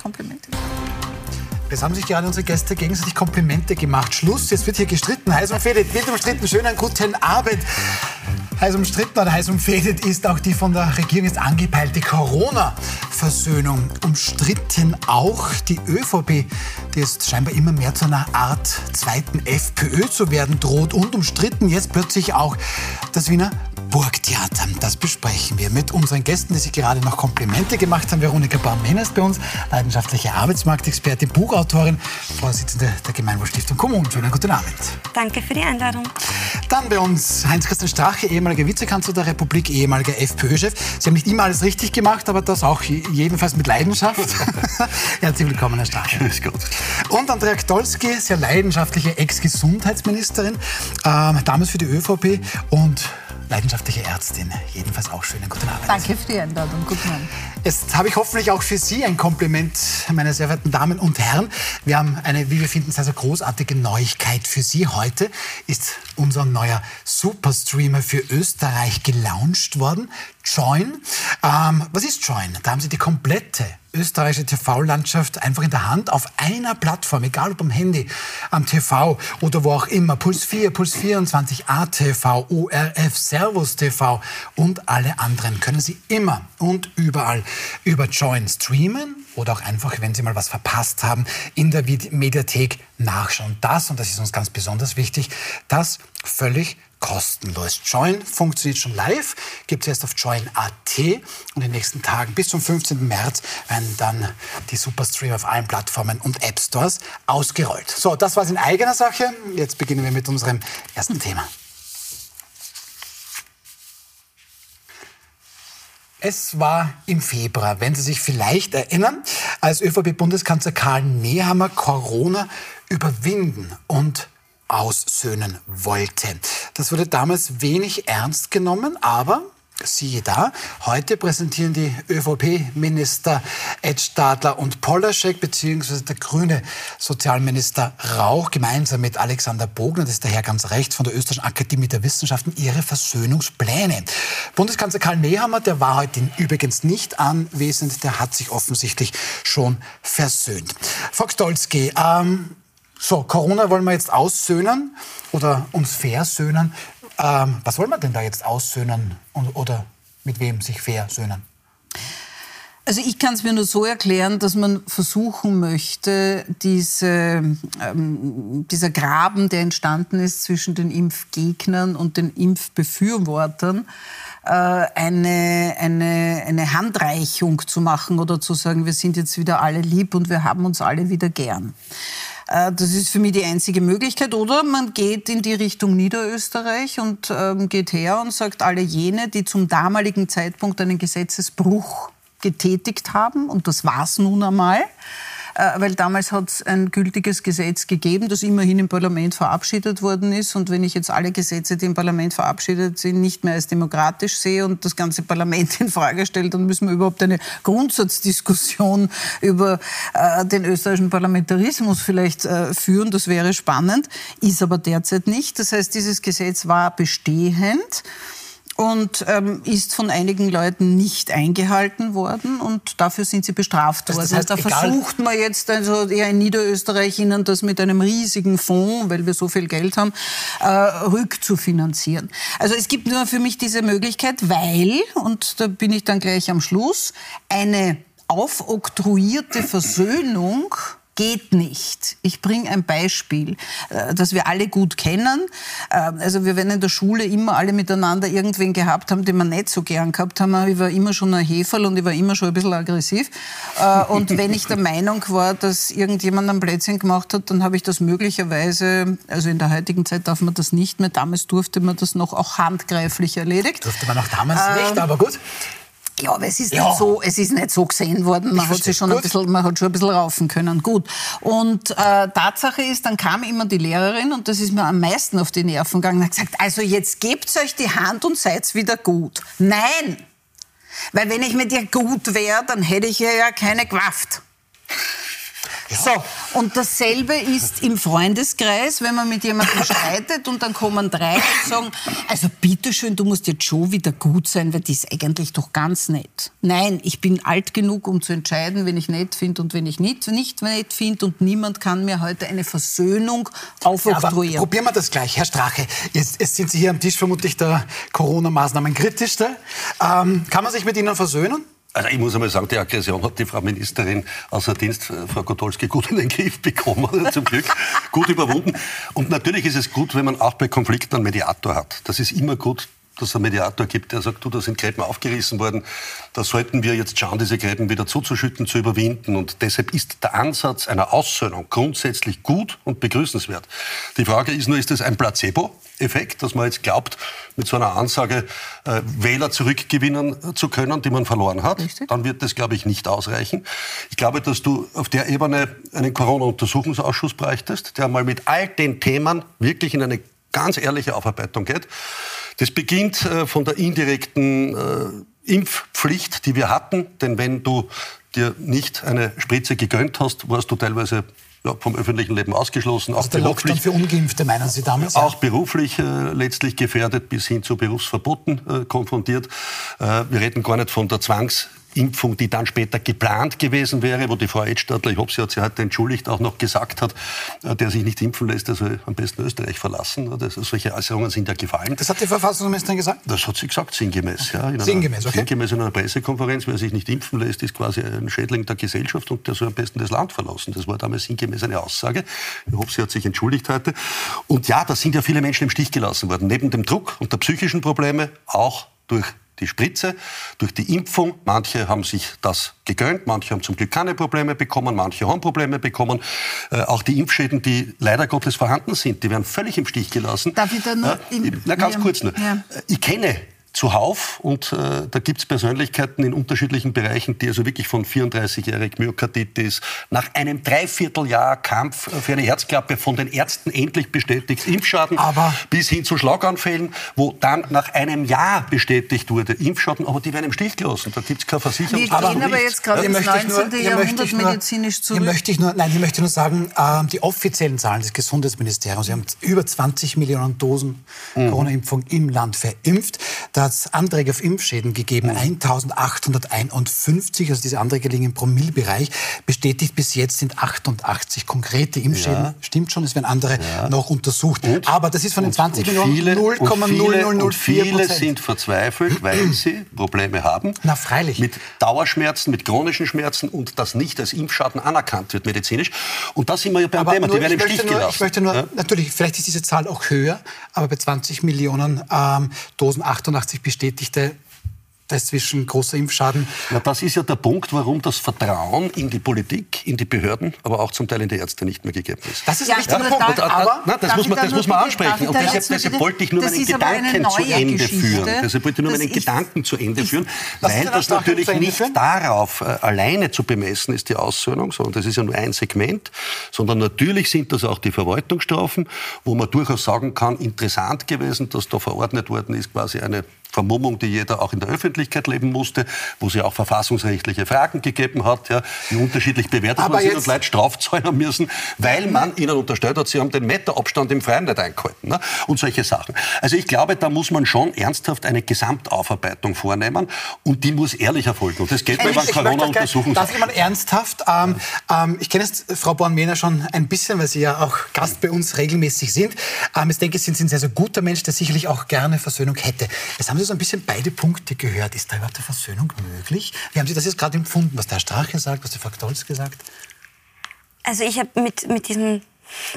Komplimente. Jetzt haben sich gerade unsere Gäste gegenseitig Komplimente gemacht. Schluss, jetzt wird hier gestritten. Heiß umfädet, wird umstritten. Schönen guten Abend. Heiß umstritten oder heiß umfädet ist auch die von der Regierung jetzt angepeilte Corona-Versöhnung. Umstritten auch die ÖVP, die jetzt scheinbar immer mehr zu einer Art zweiten FPÖ zu werden droht. Und umstritten jetzt plötzlich auch das Wiener Burgtheater. Das besprechen wir mit unseren Gästen, die sich gerade noch Komplimente gemacht haben. Veronika Baum-Menner ist bei uns, leidenschaftliche Arbeitsmarktexpertin, Buchautorin, Vorsitzende der Gemeinwohlstiftung Kommunen. Schönen guten Abend. Danke für die Einladung. Dann bei uns Heinz-Christian Strache, ehemaliger Vizekanzler der Republik, ehemaliger FPÖ-Chef. Sie haben nicht immer alles richtig gemacht, aber das auch jedenfalls mit Leidenschaft. Herzlich willkommen, Herr Strache. Grüß Gott. Und Andrea Gdolski, sehr leidenschaftliche Ex-Gesundheitsministerin, ähm, damals für die ÖVP und leidenschaftliche Ärztin. Jedenfalls auch schönen guten Abend. Danke für die Einladung. Guten Abend. Jetzt habe ich hoffentlich auch für Sie ein Kompliment, meine sehr verehrten Damen und Herren. Wir haben eine, wie wir finden, sehr, sehr großartige Neuigkeit für Sie. Heute ist unser neuer Superstreamer für Österreich gelauncht worden. Join. Ähm, was ist Join? Da haben Sie die komplette österreichische TV-Landschaft einfach in der Hand auf einer Plattform, egal ob am Handy, am TV oder wo auch immer. Puls 4, Puls 24, ATV, ORF, Servus TV und alle anderen können Sie immer und überall über Join streamen oder auch einfach, wenn Sie mal was verpasst haben, in der Mediathek nachschauen. Das, und das ist uns ganz besonders wichtig, das völlig kostenlos. Join funktioniert schon live, gibt es erst auf join.at und in den nächsten Tagen bis zum 15. März werden dann die Superstream auf allen Plattformen und App Stores ausgerollt. So, das war es in eigener Sache. Jetzt beginnen wir mit unserem ersten Thema. Es war im Februar, wenn Sie sich vielleicht erinnern, als ÖVP-Bundeskanzler Karl Nehammer Corona überwinden und aussöhnen wollte. Das wurde damals wenig ernst genommen, aber Siehe da, heute präsentieren die ÖVP-Minister Ed Stadler und Polaschek beziehungsweise der grüne Sozialminister Rauch gemeinsam mit Alexander Bogner, das ist der Herr ganz rechts von der Österreichischen Akademie der Wissenschaften, ihre Versöhnungspläne. Bundeskanzler Karl Nehammer, der war heute übrigens nicht anwesend, der hat sich offensichtlich schon versöhnt. Frau Stolzki, ähm, so, Corona wollen wir jetzt aussöhnen oder uns versöhnen. Ähm, was wollen wir denn da jetzt aussöhnen und, oder mit wem sich versöhnen? Also ich kann es mir nur so erklären, dass man versuchen möchte, diese, ähm, dieser Graben, der entstanden ist zwischen den Impfgegnern und den Impfbefürwortern, äh, eine, eine, eine Handreichung zu machen oder zu sagen, wir sind jetzt wieder alle lieb und wir haben uns alle wieder gern. Äh, das ist für mich die einzige Möglichkeit. Oder man geht in die Richtung Niederösterreich und ähm, geht her und sagt, alle jene, die zum damaligen Zeitpunkt einen Gesetzesbruch getätigt haben, und das war es nun einmal, weil damals hat es ein gültiges Gesetz gegeben, das immerhin im Parlament verabschiedet worden ist. Und wenn ich jetzt alle Gesetze, die im Parlament verabschiedet sind, nicht mehr als demokratisch sehe und das ganze Parlament in Frage stellt, dann müssen wir überhaupt eine Grundsatzdiskussion über äh, den österreichischen Parlamentarismus vielleicht äh, führen. Das wäre spannend, ist aber derzeit nicht. Das heißt, dieses Gesetz war bestehend und ähm, ist von einigen Leuten nicht eingehalten worden und dafür sind sie bestraft worden. Das heißt, da versucht man jetzt also ja in Niederösterreich ihnen das mit einem riesigen Fonds, weil wir so viel Geld haben, äh, rückzufinanzieren. Also es gibt nur für mich diese Möglichkeit, weil, und da bin ich dann gleich am Schluss, eine aufoktroyierte Versöhnung geht nicht. Ich bringe ein Beispiel, äh, das wir alle gut kennen. Äh, also wir werden in der Schule immer alle miteinander irgendwen gehabt haben, den wir nicht so gern gehabt haben. Ich war immer schon ein Heferl und ich war immer schon ein bisschen aggressiv. Äh, und wenn ich der Meinung war, dass irgendjemand ein Plätzchen gemacht hat, dann habe ich das möglicherweise, also in der heutigen Zeit darf man das nicht mehr, damals durfte man das noch auch handgreiflich erledigt. Durfte man auch damals ähm, nicht, aber gut. Ja, aber es ist, ja. nicht, so, es ist nicht so gesehen worden. Man, hat, sich schon ein bisschen, man hat schon ein bisschen raufen können. Gut. Und äh, Tatsache ist, dann kam immer die Lehrerin und das ist mir am meisten auf die Nerven gegangen hat gesagt, also jetzt gebt euch die Hand und seid wieder gut. Nein! Weil wenn ich mit dir gut wäre, dann hätte ich ja keine Kraft. So, und dasselbe ist im Freundeskreis, wenn man mit jemandem streitet und dann kommen drei und sagen, also bitteschön, du musst jetzt schon wieder gut sein, weil die ist eigentlich doch ganz nett. Nein, ich bin alt genug, um zu entscheiden, wenn ich nett finde und wenn ich nicht, nicht nett finde und niemand kann mir heute eine Versöhnung aufoktroyieren. Ja, probieren wir das gleich, Herr Strache. Jetzt, jetzt, sind Sie hier am Tisch vermutlich der Corona-Maßnahmen kritischste. Ähm, kann man sich mit Ihnen versöhnen? Also ich muss einmal sagen, die Aggression hat die Frau Ministerin außer Dienst, äh, Frau Gotolski, gut in den Griff bekommen, zum Glück, gut überwunden. Und natürlich ist es gut, wenn man auch bei Konflikten einen Mediator hat. Das ist immer gut, dass es einen Mediator gibt, der sagt, du, da sind Gräben aufgerissen worden, da sollten wir jetzt schauen, diese Gräben wieder zuzuschütten, zu überwinden. Und deshalb ist der Ansatz einer Aussöhnung grundsätzlich gut und begrüßenswert. Die Frage ist nur, ist das ein Placebo-Effekt, dass man jetzt glaubt, mit so einer Ansage äh, Wähler zurückgewinnen zu können, die man verloren hat? Richtig. Dann wird das, glaube ich, nicht ausreichen. Ich glaube, dass du auf der Ebene einen Corona-Untersuchungsausschuss bräuchtest, der mal mit all den Themen wirklich in eine ganz ehrliche Aufarbeitung geht. Das beginnt äh, von der indirekten äh, Impfpflicht, die wir hatten. Denn wenn du dir nicht eine Spritze gegönnt hast, warst du teilweise ja, vom öffentlichen Leben ausgeschlossen. Also auch der Lockdown für Ungeimpfte, meinen Sie damals? Auch beruflich äh, letztlich gefährdet bis hin zu Berufsverboten äh, konfrontiert. Äh, wir reden gar nicht von der Zwangs Impfung, die dann später geplant gewesen wäre, wo die Frau Edstadler, ich hoffe, sie hat sich heute entschuldigt, auch noch gesagt hat, äh, der sich nicht impfen lässt, der soll am besten Österreich verlassen. Das, solche Äußerungen sind ja gefallen. Das hat die Verfassungsministerin gesagt? Das hat sie gesagt, sinngemäß. Ja, in sinngemäß, okay. Sinngemäß in einer Pressekonferenz, wer sich nicht impfen lässt, ist quasi ein Schädling der Gesellschaft und der soll am besten das Land verlassen. Das war damals sinngemäß eine Aussage. Ich hoffe, sie hat sich entschuldigt heute. Und ja, da sind ja viele Menschen im Stich gelassen worden. Neben dem Druck und der psychischen Probleme auch durch die Spritze, durch die Impfung. Manche haben sich das gegönnt, manche haben zum Glück keine Probleme bekommen, manche haben Probleme bekommen. Äh, auch die Impfschäden, die leider Gottes vorhanden sind, die werden völlig im Stich gelassen. Darf ich da nur? Äh, na, ganz ja, kurz nur. Ja. Ich kenne zuhauf. Und äh, da gibt es Persönlichkeiten in unterschiedlichen Bereichen, die also wirklich von 34-jährig Myokarditis nach einem Dreivierteljahr Kampf für eine Herzklappe von den Ärzten endlich bestätigt, Impfschaden, aber bis hin zu Schlaganfällen, wo dann nach einem Jahr bestätigt wurde, Impfschaden, aber die werden im Stich gelassen. Da gibt es keine Versicherung. Wir gehen aber jetzt gerade ins 19. Jahrhundert medizinisch zurück. Hier möchte ich nur, nein, hier möchte ich nur sagen, äh, die offiziellen Zahlen des Gesundheitsministeriums, sie haben über 20 Millionen Dosen mhm. Corona-Impfung im Land verimpft. Da hat es Anträge auf Impfschäden gegeben, 1851. Also diese Anträge liegen im Promillbereich. Bestätigt bis jetzt sind 88 konkrete Impfschäden. Ja. Stimmt schon, es werden andere ja. noch untersucht. Und? Aber das ist von den 20 Millionen 0,0004 Viele sind verzweifelt, weil sie Probleme haben. Na, freilich. Mit Dauerschmerzen, mit chronischen Schmerzen und das nicht als Impfschaden anerkannt wird medizinisch. Und da sind wir ja beim aber Thema. Die werden im Stich nur, gelassen. Ich möchte nur, ja? natürlich, vielleicht ist diese Zahl auch höher, aber bei 20 Millionen ähm, Dosen 88 bestätigte da ist zwischen großer Impfschaden. Ja, das ist ja der Punkt, warum das Vertrauen in die Politik, in die Behörden, aber auch zum Teil in die Ärzte nicht mehr gegeben ist. Das ist ja, wichtiger ja, Punkt. Aber, na, das muss man, das muss man ansprechen. Und deshalb, deshalb wollte ich nur meinen Gedanken zu Ende Geschichte. führen. Deshalb wollte ich nur meinen Gedanken zu Ende führen, weil das natürlich nicht darauf äh, alleine zu bemessen ist, die Aussöhnung, sondern das ist ja nur ein Segment, sondern natürlich sind das auch die Verwaltungsstrafen, wo man durchaus sagen kann, interessant gewesen, dass da verordnet worden ist, quasi eine Vermummung, die jeder auch in der Öffentlichkeit leben musste, wo es ja auch verfassungsrechtliche Fragen gegeben hat, ja, die unterschiedlich bewertet worden sind und Leute strafzahlen müssen, weil man ihnen unterstellt hat, sie haben den Meterabstand im Freien nicht eingehalten ne? und solche Sachen. Also ich glaube, da muss man schon ernsthaft eine Gesamtaufarbeitung vornehmen und die muss ehrlich erfolgen. Und das geht bei Corona-Untersuchungen. Darf ich mal ernsthaft? Ähm, ähm, ich kenne jetzt Frau Born-Mehner schon ein bisschen, weil Sie ja auch Gast bei uns regelmäßig sind. Ähm, ich denke, Sie sind ein sehr, sehr guter Mensch, der sicherlich auch gerne Versöhnung hätte. Jetzt haben Sie so ein bisschen beide Punkte gehört. Ist da überhaupt eine Versöhnung möglich? Wie haben Sie das jetzt gerade empfunden, was der Herr Strache sagt, was der Frau Stolz gesagt? Also ich habe mit, mit diesem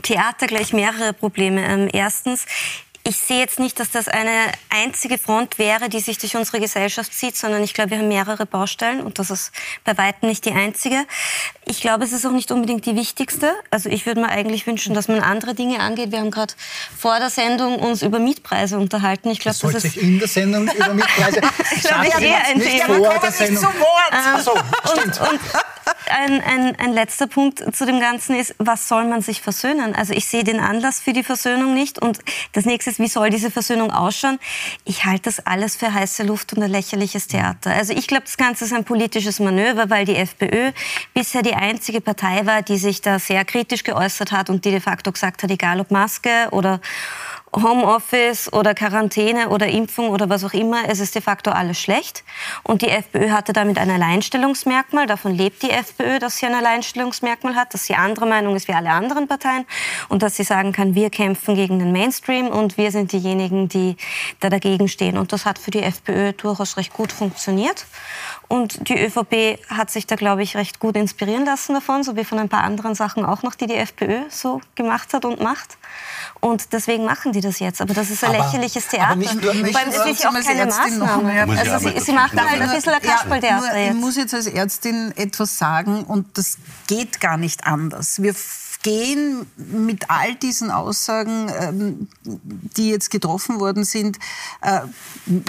Theater gleich mehrere Probleme. Ähm, erstens, ich sehe jetzt nicht, dass das eine einzige Front wäre, die sich durch unsere Gesellschaft zieht, sondern ich glaube, wir haben mehrere Baustellen und das ist bei weitem nicht die einzige. Ich glaube, es ist auch nicht unbedingt die wichtigste. Also ich würde mir eigentlich wünschen, dass man andere Dinge angeht. Wir haben gerade vor der Sendung uns über Mietpreise unterhalten. Ich glaube, das, das ist in der Sendung über Mietpreise. ich glaube, ich gehe ein Thema. Vor der Sendung. Wort. Ähm, so, stimmt. Und, und ein, ein, ein letzter Punkt zu dem Ganzen ist, was soll man sich versöhnen? Also ich sehe den Anlass für die Versöhnung nicht. Und das nächste ist, wie soll diese Versöhnung ausschauen? Ich halte das alles für heiße Luft und ein lächerliches Theater. Also ich glaube, das Ganze ist ein politisches Manöver, weil die FPÖ bisher die einzige Partei war, die sich da sehr kritisch geäußert hat und die de facto gesagt hat, egal ob Maske oder Homeoffice oder Quarantäne oder Impfung oder was auch immer, es ist de facto alles schlecht. Und die FPÖ hatte damit ein Alleinstellungsmerkmal. Davon lebt die FPÖ, dass sie ein Alleinstellungsmerkmal hat, dass sie andere Meinung ist wie alle anderen Parteien und dass sie sagen kann, wir kämpfen gegen den Mainstream und wir sind diejenigen, die da dagegen stehen. Und das hat für die FPÖ durchaus recht gut funktioniert. Und die ÖVP hat sich da, glaube ich, recht gut inspirieren lassen davon, so wie von ein paar anderen Sachen auch noch, die die FPÖ so gemacht hat und macht. Und deswegen machen die das jetzt. Aber das ist ein aber, lächerliches Theater. Nicht, Vor allem, es ist ja auch keine Maßnahme. Also sie, sie macht da halt ein bisschen ein Kasperltheater ja, Ich muss jetzt als Ärztin etwas sagen und das geht gar nicht anders. Wir gehen mit all diesen Aussagen, ähm, die jetzt getroffen worden sind, äh,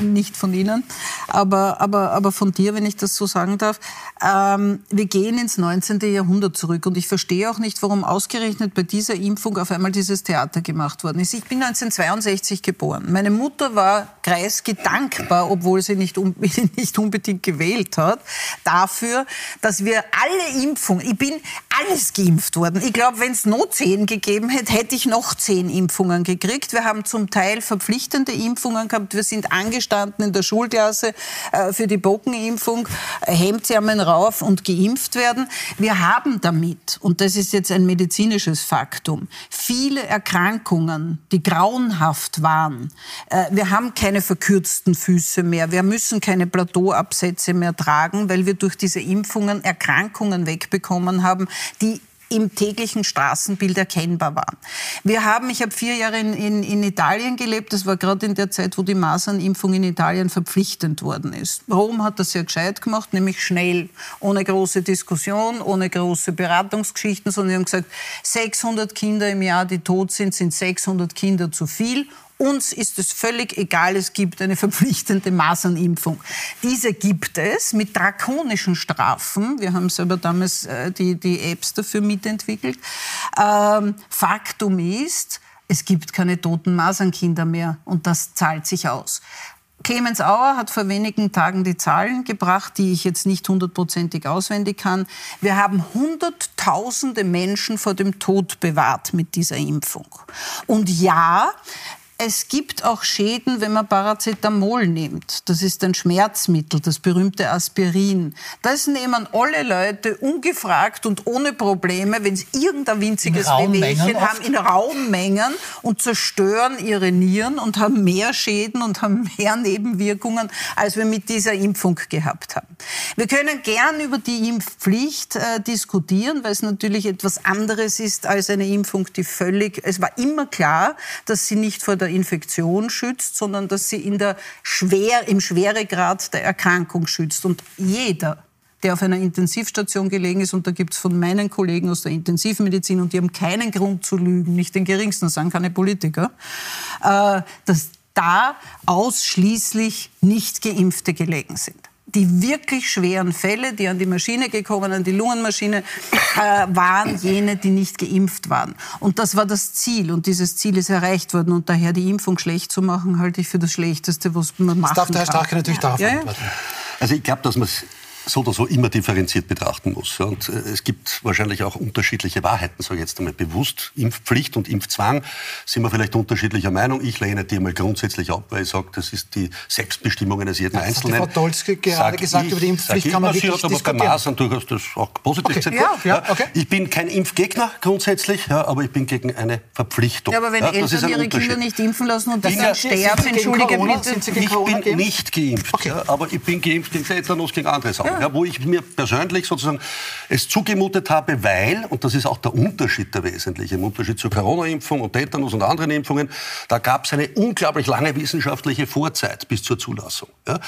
nicht von Ihnen, aber, aber, aber von dir, wenn ich das so sagen darf, ähm, wir gehen ins 19. Jahrhundert zurück. Und ich verstehe auch nicht, warum ausgerechnet bei dieser Impfung auf einmal dieses Theater gemacht worden ist. Ich bin 1962 geboren. Meine Mutter war Kreisky dankbar, obwohl sie nicht, nicht unbedingt gewählt hat, dafür, dass wir alle Impfungen, ich bin alles geimpft worden. Ich glaube, wenn es noch zehn gegeben hätte, hätte ich noch zehn Impfungen gekriegt. Wir haben zum Teil verpflichtende Impfungen gehabt. Wir sind angestanden in der Schulklasse äh, für die Bockenimpfung, Hemdsärmeln rauf und geimpft werden. Wir haben damit, und das ist jetzt ein medizinisches Faktum, viele Erkrankungen, die grauenhaft waren. Äh, wir haben keine verkürzten Füße mehr. Wir müssen keine Plateauabsätze mehr tragen, weil wir durch diese Impfungen Erkrankungen wegbekommen haben, die im täglichen Straßenbild erkennbar waren. Wir haben, ich habe vier Jahre in, in, in Italien gelebt, das war gerade in der Zeit, wo die Masernimpfung in Italien verpflichtend worden ist. Rom hat das sehr gescheit gemacht, nämlich schnell, ohne große Diskussion, ohne große Beratungsgeschichten, sondern sie haben gesagt, 600 Kinder im Jahr, die tot sind, sind 600 Kinder zu viel uns ist es völlig egal, es gibt eine verpflichtende Masernimpfung. Diese gibt es mit drakonischen Strafen. Wir haben selber damals äh, die, die Apps dafür mitentwickelt. Ähm, Faktum ist, es gibt keine toten Masernkinder mehr und das zahlt sich aus. Clemens Auer hat vor wenigen Tagen die Zahlen gebracht, die ich jetzt nicht hundertprozentig auswendig kann. Wir haben Hunderttausende Menschen vor dem Tod bewahrt mit dieser Impfung. Und ja, es gibt auch Schäden, wenn man Paracetamol nimmt. Das ist ein Schmerzmittel, das berühmte Aspirin. Das nehmen alle Leute ungefragt und ohne Probleme, wenn sie irgendein winziges Wehwehchen haben, in Raummengen und zerstören ihre Nieren und haben mehr Schäden und haben mehr Nebenwirkungen, als wir mit dieser Impfung gehabt haben. Wir können gern über die Impfpflicht äh, diskutieren, weil es natürlich etwas anderes ist als eine Impfung, die völlig, es war immer klar, dass sie nicht vor der der Infektion schützt, sondern dass sie in der Schwer, im Schweregrad der Erkrankung schützt. Und jeder, der auf einer Intensivstation gelegen ist, und da gibt es von meinen Kollegen aus der Intensivmedizin, und die haben keinen Grund zu lügen, nicht den geringsten, sagen keine Politiker, äh, dass da ausschließlich nicht Geimpfte gelegen sind die wirklich schweren Fälle, die an die Maschine gekommen, an die Lungenmaschine, äh, waren jene, die nicht geimpft waren. Und das war das Ziel. Und dieses Ziel ist erreicht worden. Und daher die Impfung schlecht zu machen, halte ich für das Schlechteste, was man machen kann. Das darf der Herr Strache natürlich ja. darauf ja, antworten. Also ich glaube, dass man es so oder so immer differenziert betrachten muss. Und äh, es gibt wahrscheinlich auch unterschiedliche Wahrheiten, so jetzt einmal bewusst. Impfpflicht und Impfzwang sind wir vielleicht unterschiedlicher Meinung. Ich lehne die mal grundsätzlich ab, weil ich sage, das ist die Selbstbestimmung eines jeden das Einzelnen. Hat Frau Dolzke gerade sag gesagt, ich, über die Impfpflicht kann man wirklich aber bei Masern durchaus das auch positiv okay. Ja, ja, okay. Ich bin kein Impfgegner grundsätzlich, ja, aber ich bin gegen eine Verpflichtung. Ja, aber wenn Eltern ihre Kinder nicht impfen lassen und dann sterben, entschuldige bitte. Ich bin nicht geimpft, okay. aber ich bin geimpft gegen Tetanus, gegen andere Sachen ja. wo ich mir persönlich sozusagen es zugemutet habe, weil, und das ist auch der Unterschied, der wesentliche, im Unterschied zur Corona-Impfung und Tetanus und anderen Impfungen, da gab es eine unglaublich lange wissenschaftliche Vorzeit bis zur Zulassung. Ja?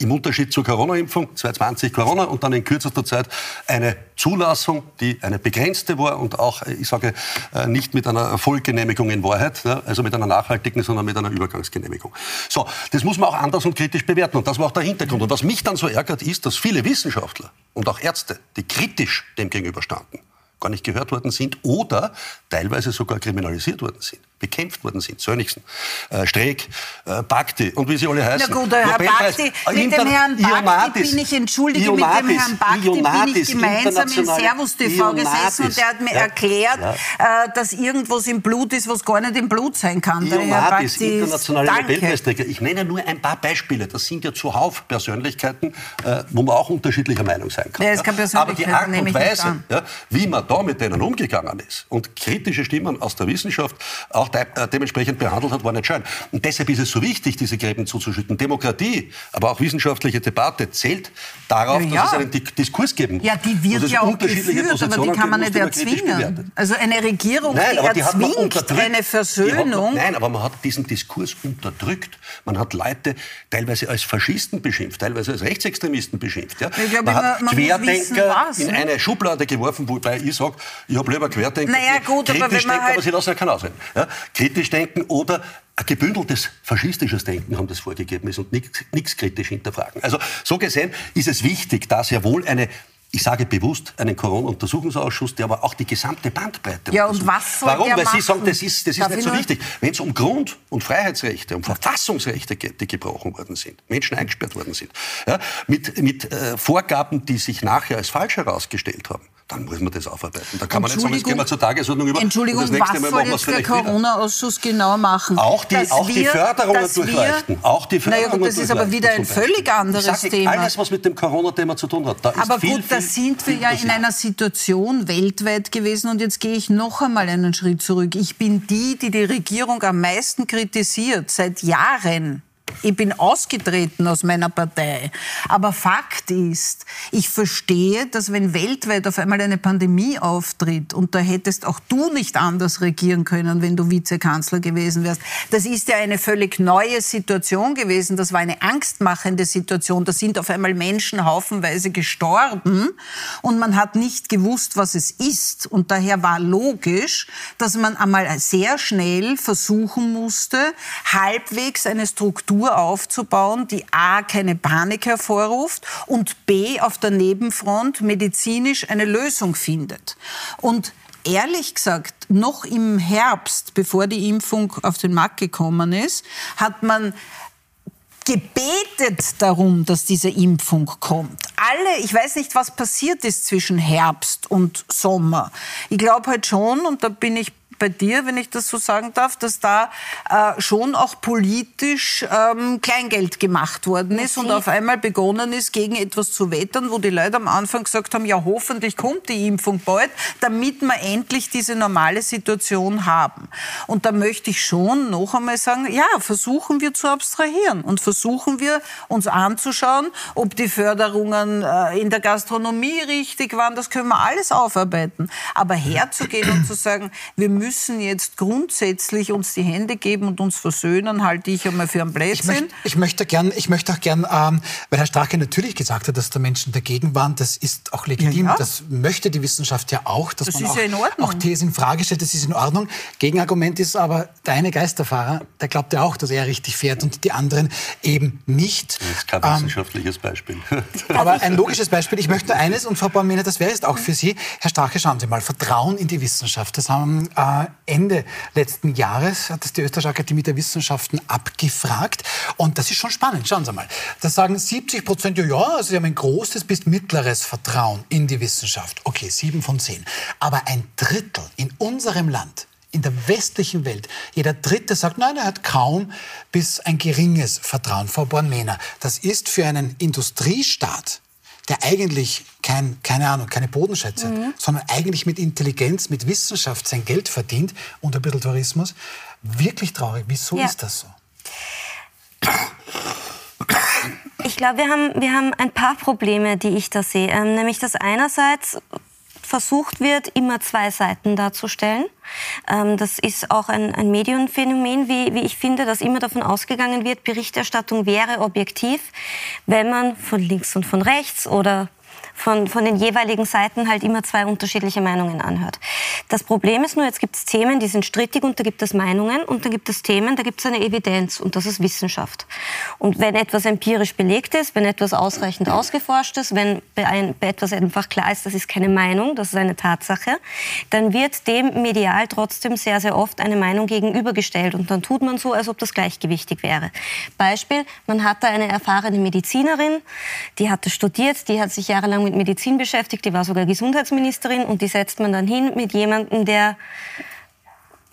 Im Unterschied zur Corona-Impfung, 2020 Corona und dann in kürzester Zeit eine Zulassung, die eine begrenzte war und auch, ich sage, äh, nicht mit einer Vollgenehmigung in Wahrheit, also mit einer nachhaltigen, sondern mit einer Übergangsgenehmigung. So, das muss man auch anders und kritisch bewerten und das war auch der Hintergrund. Und was mich dann so ärgert, ist, dass viele Wissenschaftler und auch Ärzte, die kritisch dem gegenüberstanden, gar nicht gehört worden sind oder teilweise sogar kriminalisiert worden sind bekämpft worden sind. Sönnigsen, äh, Streeck, äh, Bakti und wie sie alle heißen. Na gut, Herr Bakti, mit dem Herrn Bakti bin ich, entschuldige, Iomatis, mit dem Herrn Bakti bin ich gemeinsam in Servus TV gesessen und der hat mir ja, erklärt, ja. Äh, dass irgendwas im Blut ist, was gar nicht im Blut sein kann. Iomatis, internationale Nobelpreisträger. Ich nenne nur ein paar Beispiele. Das sind ja zuhauf Persönlichkeiten, äh, wo man auch unterschiedlicher Meinung sein kann. Ja, es kann Aber die Art und Weise, wie man da mit denen umgegangen ist und kritische Stimmen aus der Wissenschaft auch auch de äh, dementsprechend behandelt hat, war nicht schön. Und deshalb ist es so wichtig, diese Gräben zuzuschütten. Demokratie, aber auch wissenschaftliche Debatte zählt darauf, ja, ja. dass es einen Diskurs geben Ja, die wird ja auch geführt, aber die kann man nicht erzwingen. Also eine Regierung, nein, die erzwingt eine Versöhnung. Hat, nein, aber man hat diesen Diskurs unterdrückt. Man hat Leute teilweise als Faschisten beschimpft, teilweise als Rechtsextremisten beschimpft. Ja? Ich glaube, man, man hat man Querdenker was, in ne? eine Schublade geworfen, wobei ich sage, ich habe lieber Querdenker, naja, gut, aber wenn man halt aber sie lassen ja keinen ausreden. Ja? Kritisch denken oder ein gebündeltes faschistisches Denken haben das vorgegeben ist und nichts kritisch hinterfragen. Also so gesehen ist es wichtig, dass ja wohl eine ich sage bewusst einen Corona-Untersuchungsausschuss, der aber auch die gesamte Bandbreite Ja, und was soll Warum? Der Weil machen? Sie sagen, das ist, das ist nicht so wichtig. Wenn es um Grund- und Freiheitsrechte, um Verfassungsrechte geht, die gebrochen worden sind, Menschen eingesperrt worden sind, ja, mit, mit äh, Vorgaben, die sich nachher als falsch herausgestellt haben, dann muss man das aufarbeiten. Da kann man nicht sagen, jetzt gehen wir zur Tagesordnung über. Entschuldigung, und das nächste Mal was soll jetzt der Corona-Ausschuss genau machen? Auch die, auch die Förderungen durchleuchten. auch die Förderungen naja, das ist aber wieder ein völlig anderes sage, Thema. Alles, was mit dem Corona-Thema zu tun hat. Da aber viel, gut, da sind wir ja in einer Situation weltweit gewesen und jetzt gehe ich noch einmal einen Schritt zurück. Ich bin die, die die Regierung am meisten kritisiert, seit Jahren. Ich bin ausgetreten aus meiner Partei. Aber Fakt ist, ich verstehe, dass wenn weltweit auf einmal eine Pandemie auftritt und da hättest auch du nicht anders regieren können, wenn du Vizekanzler gewesen wärst. Das ist ja eine völlig neue Situation gewesen. Das war eine angstmachende Situation. Da sind auf einmal Menschen haufenweise gestorben und man hat nicht gewusst, was es ist. Und daher war logisch, dass man einmal sehr schnell versuchen musste, halbwegs eine Struktur Struktur aufzubauen, die A keine Panik hervorruft und B auf der Nebenfront medizinisch eine Lösung findet. Und ehrlich gesagt, noch im Herbst, bevor die Impfung auf den Markt gekommen ist, hat man gebetet darum, dass diese Impfung kommt. Alle, ich weiß nicht, was passiert ist zwischen Herbst und Sommer. Ich glaube halt schon, und da bin ich bei dir, wenn ich das so sagen darf, dass da äh, schon auch politisch ähm, Kleingeld gemacht worden ist und auf einmal begonnen ist, gegen etwas zu wettern, wo die Leute am Anfang gesagt haben, ja hoffentlich kommt die Impfung bald, damit wir endlich diese normale Situation haben. Und da möchte ich schon noch einmal sagen, ja, versuchen wir zu abstrahieren und versuchen wir uns anzuschauen, ob die Förderungen äh, in der Gastronomie richtig waren, das können wir alles aufarbeiten. Aber herzugehen und zu sagen, wir müssen müssen jetzt grundsätzlich uns die Hände geben und uns versöhnen, halte ich einmal für ein Blödsinn. Ich, möcht, ich möchte gern, ich möchte auch gern, ähm, weil Herr Strache natürlich gesagt hat, dass da Menschen dagegen waren, das ist auch legitim. Ja, ja. Das möchte die Wissenschaft ja auch, dass das man ist auch, ja in Ordnung. auch Thesen in Frage stellt. Das ist in Ordnung. Gegenargument ist aber der eine Geisterfahrer, der glaubt ja auch, dass er richtig fährt und die anderen eben nicht. Das ist kein ähm, wissenschaftliches Beispiel. aber ein logisches Beispiel. Ich möchte eines und Frau Bormene, das wäre jetzt auch für Sie, Herr Strache, schauen Sie mal, Vertrauen in die Wissenschaft. Das haben äh, Ende letzten Jahres hat das die Österreichische Akademie der Wissenschaften abgefragt. Und das ist schon spannend. Schauen Sie mal. Da sagen 70 Prozent, ja, ja, also Sie haben ein großes bis mittleres Vertrauen in die Wissenschaft. Okay, sieben von zehn. Aber ein Drittel in unserem Land in der westlichen Welt. Jeder Dritte sagt, nein, er hat kaum bis ein geringes Vertrauen. Frau Born-Mehner, das ist für einen Industriestaat der eigentlich kein, keine Ahnung, keine Bodenschätze mhm. sondern eigentlich mit Intelligenz, mit Wissenschaft sein Geld verdient und ein bisschen Tourismus. Wirklich traurig. Wieso ja. ist das so? Ich glaube, wir haben, wir haben ein paar Probleme, die ich da sehe. Ähm, nämlich, dass einerseits versucht wird, immer zwei Seiten darzustellen. Ähm, das ist auch ein, ein Medienphänomen, wie, wie ich finde, dass immer davon ausgegangen wird, Berichterstattung wäre objektiv, wenn man von links und von rechts oder von, von den jeweiligen Seiten halt immer zwei unterschiedliche Meinungen anhört. Das Problem ist nur, jetzt gibt es Themen, die sind strittig und da gibt es Meinungen und dann gibt es Themen, da gibt es eine Evidenz und das ist Wissenschaft. Und wenn etwas empirisch belegt ist, wenn etwas ausreichend ausgeforscht ist, wenn bei, ein, bei etwas einfach klar ist, das ist keine Meinung, das ist eine Tatsache, dann wird dem medial trotzdem sehr, sehr oft eine Meinung gegenübergestellt und dann tut man so, als ob das gleichgewichtig wäre. Beispiel, man hat da eine erfahrene Medizinerin, die hatte studiert, die hat sich jahrelang mit Medizin beschäftigt, die war sogar Gesundheitsministerin und die setzt man dann hin mit jemandem, der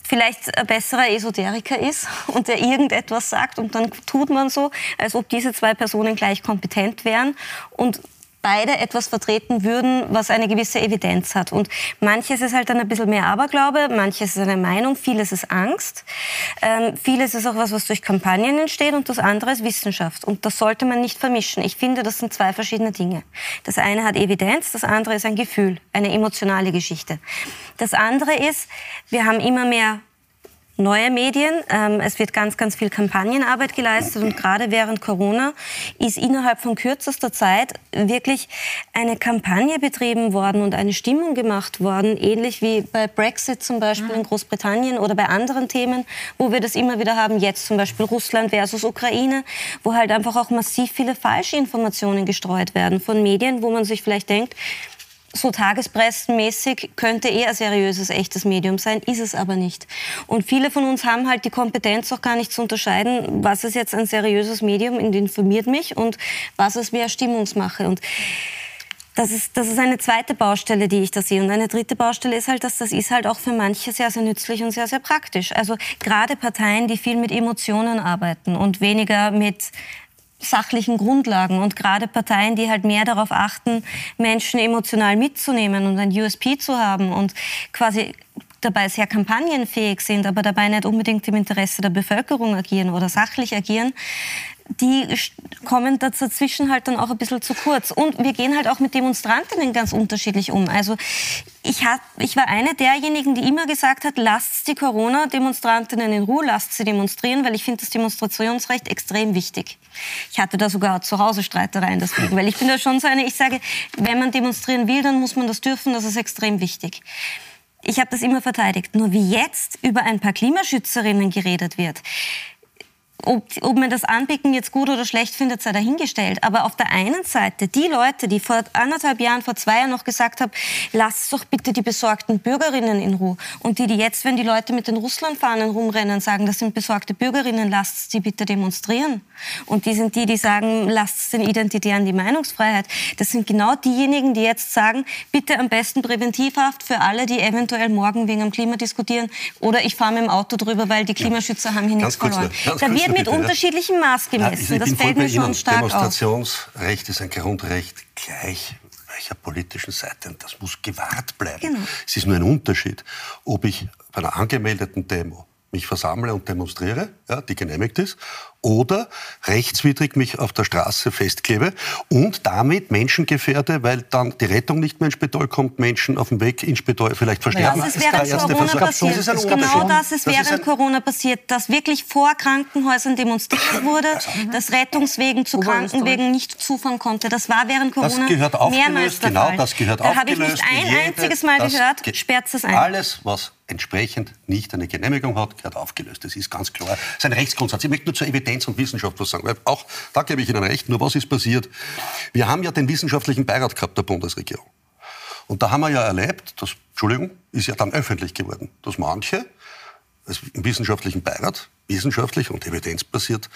vielleicht ein besserer Esoteriker ist und der irgendetwas sagt und dann tut man so, als ob diese zwei Personen gleich kompetent wären. Und beide etwas vertreten würden, was eine gewisse Evidenz hat. Und manches ist halt dann ein bisschen mehr Aberglaube, manches ist eine Meinung, vieles ist Angst, ähm, vieles ist auch was, was durch Kampagnen entsteht und das andere ist Wissenschaft. Und das sollte man nicht vermischen. Ich finde, das sind zwei verschiedene Dinge. Das eine hat Evidenz, das andere ist ein Gefühl, eine emotionale Geschichte. Das andere ist, wir haben immer mehr neue Medien. Ähm, es wird ganz, ganz viel Kampagnenarbeit geleistet und gerade während Corona ist innerhalb von kürzester Zeit wirklich eine Kampagne betrieben worden und eine Stimmung gemacht worden, ähnlich wie bei Brexit zum Beispiel in Großbritannien oder bei anderen Themen, wo wir das immer wieder haben, jetzt zum Beispiel Russland versus Ukraine, wo halt einfach auch massiv viele Falschinformationen gestreut werden von Medien, wo man sich vielleicht denkt, so tagespressenmäßig könnte eher ein seriöses, echtes Medium sein, ist es aber nicht. Und viele von uns haben halt die Kompetenz auch gar nicht zu unterscheiden, was ist jetzt ein seriöses Medium und informiert mich und was ist wie Stimmungsmache. Und das ist, das ist eine zweite Baustelle, die ich da sehe. Und eine dritte Baustelle ist halt, dass das ist halt auch für manche sehr, sehr nützlich und sehr, sehr praktisch. Also gerade Parteien, die viel mit Emotionen arbeiten und weniger mit sachlichen Grundlagen und gerade Parteien, die halt mehr darauf achten, Menschen emotional mitzunehmen und ein USP zu haben und quasi dabei sehr kampagnenfähig sind, aber dabei nicht unbedingt im Interesse der Bevölkerung agieren oder sachlich agieren, die kommen dazwischen halt dann auch ein bisschen zu kurz. Und wir gehen halt auch mit Demonstrantinnen ganz unterschiedlich um. Also ich, hab, ich war eine derjenigen, die immer gesagt hat, lasst die Corona-Demonstrantinnen in Ruhe, lasst sie demonstrieren, weil ich finde das Demonstrationsrecht extrem wichtig. Ich hatte da sogar zu Hause Streitereien deswegen, weil ich bin da schon so eine, ich sage, wenn man demonstrieren will, dann muss man das dürfen, das ist extrem wichtig. Ich habe das immer verteidigt. Nur wie jetzt über ein paar Klimaschützerinnen geredet wird, ob, ob man das Anpicken jetzt gut oder schlecht findet, sei dahingestellt. Aber auf der einen Seite, die Leute, die vor anderthalb Jahren, vor zwei Jahren noch gesagt haben, lasst doch bitte die besorgten Bürgerinnen in Ruhe. Und die, die jetzt, wenn die Leute mit den Russlandfahnen rumrennen, sagen, das sind besorgte Bürgerinnen, lasst sie bitte demonstrieren. Und die sind die, die sagen, lasst den Identitären die Meinungsfreiheit. Das sind genau diejenigen, die jetzt sagen, bitte am besten Präventivhaft für alle, die eventuell morgen wegen dem Klima diskutieren. Oder ich fahre mit dem Auto drüber, weil die Klimaschützer ja. haben hier nichts verloren. Wird mit unterschiedlichen Maß gemessen. Ja, das fällt mir schon stark Demonstrationsrecht auf. ist ein Grundrecht gleich welcher politischen Seite. Und das muss gewahrt bleiben. Genau. Es ist nur ein Unterschied, ob ich bei einer angemeldeten Demo mich versammle und demonstriere, ja, die genehmigt ist, oder rechtswidrig mich auf der Straße festklebe und damit Menschen gefährde, weil dann die Rettung nicht mehr ins Spital kommt, Menschen auf dem Weg ins Spital vielleicht versterben. Das ist während Corona passiert. Das ist genau das ist während das ist Corona passiert, dass wirklich vor Krankenhäusern demonstriert wurde, dass Rettungswegen zu Krankenwegen nicht zufahren konnte. Das war während Corona das gehört mehrmals der Genau, das gehört da habe ich nicht ein einziges Mal gehört, sperrt es ein. Alles, was entsprechend nicht eine Genehmigung hat, gehört aufgelöst. Das ist ganz klar. Das ist ein Rechtsgrundsatz. Ich möchte nur zur Evidenz und Wissenschaft was sagen. Weil auch da gebe ich Ihnen recht. Nur was ist passiert? Wir haben ja den wissenschaftlichen Beirat gehabt der Bundesregierung. Und da haben wir ja erlebt, das, Entschuldigung, ist ja dann öffentlich geworden, dass manche also im wissenschaftlichen Beirat wissenschaftlich und evidenzbasiert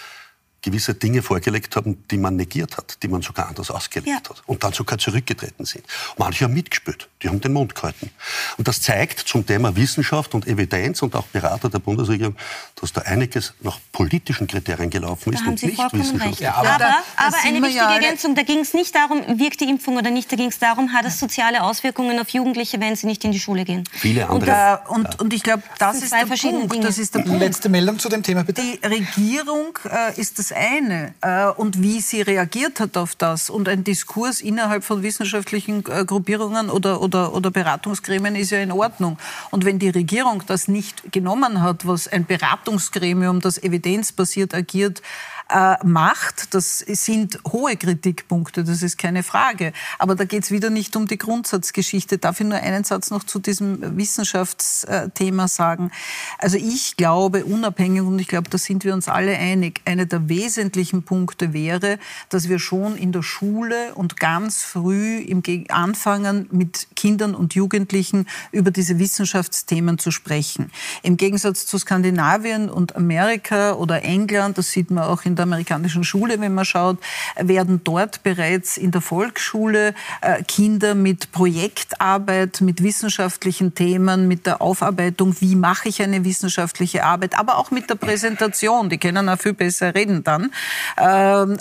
gewisse Dinge vorgelegt haben, die man negiert hat, die man sogar anders ausgelegt ja. hat und dann sogar zurückgetreten sind. Manche haben mitgespielt, die haben den Mund gehalten. Und das zeigt zum Thema Wissenschaft und Evidenz und auch Berater der Bundesregierung, dass da einiges nach politischen Kriterien gelaufen ist da und nicht wissenschaftlich. Ja, aber, aber, da, aber eine wichtige ja Ergänzung, da ging es nicht darum, wirkt die Impfung oder nicht, da ging es darum, hat es soziale Auswirkungen auf Jugendliche, wenn sie nicht in die Schule gehen. Viele andere. Und, und, und ich glaube, das, das ist der Punkt. Das ist der Punkt. Letzte Meldung zu dem Thema, bitte. Die Regierung äh, ist das das eine. Und wie sie reagiert hat auf das. Und ein Diskurs innerhalb von wissenschaftlichen Gruppierungen oder, oder, oder Beratungsgremien ist ja in Ordnung. Und wenn die Regierung das nicht genommen hat, was ein Beratungsgremium, das evidenzbasiert agiert, äh, macht. Das sind hohe Kritikpunkte, das ist keine Frage. Aber da geht es wieder nicht um die Grundsatzgeschichte. Darf ich nur einen Satz noch zu diesem Wissenschaftsthema sagen? Also ich glaube, unabhängig, und ich glaube, da sind wir uns alle einig, einer der wesentlichen Punkte wäre, dass wir schon in der Schule und ganz früh im anfangen, mit Kindern und Jugendlichen über diese Wissenschaftsthemen zu sprechen. Im Gegensatz zu Skandinavien und Amerika oder England, das sieht man auch in der amerikanischen Schule, wenn man schaut, werden dort bereits in der Volksschule äh, Kinder mit Projektarbeit, mit wissenschaftlichen Themen, mit der Aufarbeitung, wie mache ich eine wissenschaftliche Arbeit, aber auch mit der Präsentation, die können auch viel besser reden dann, äh,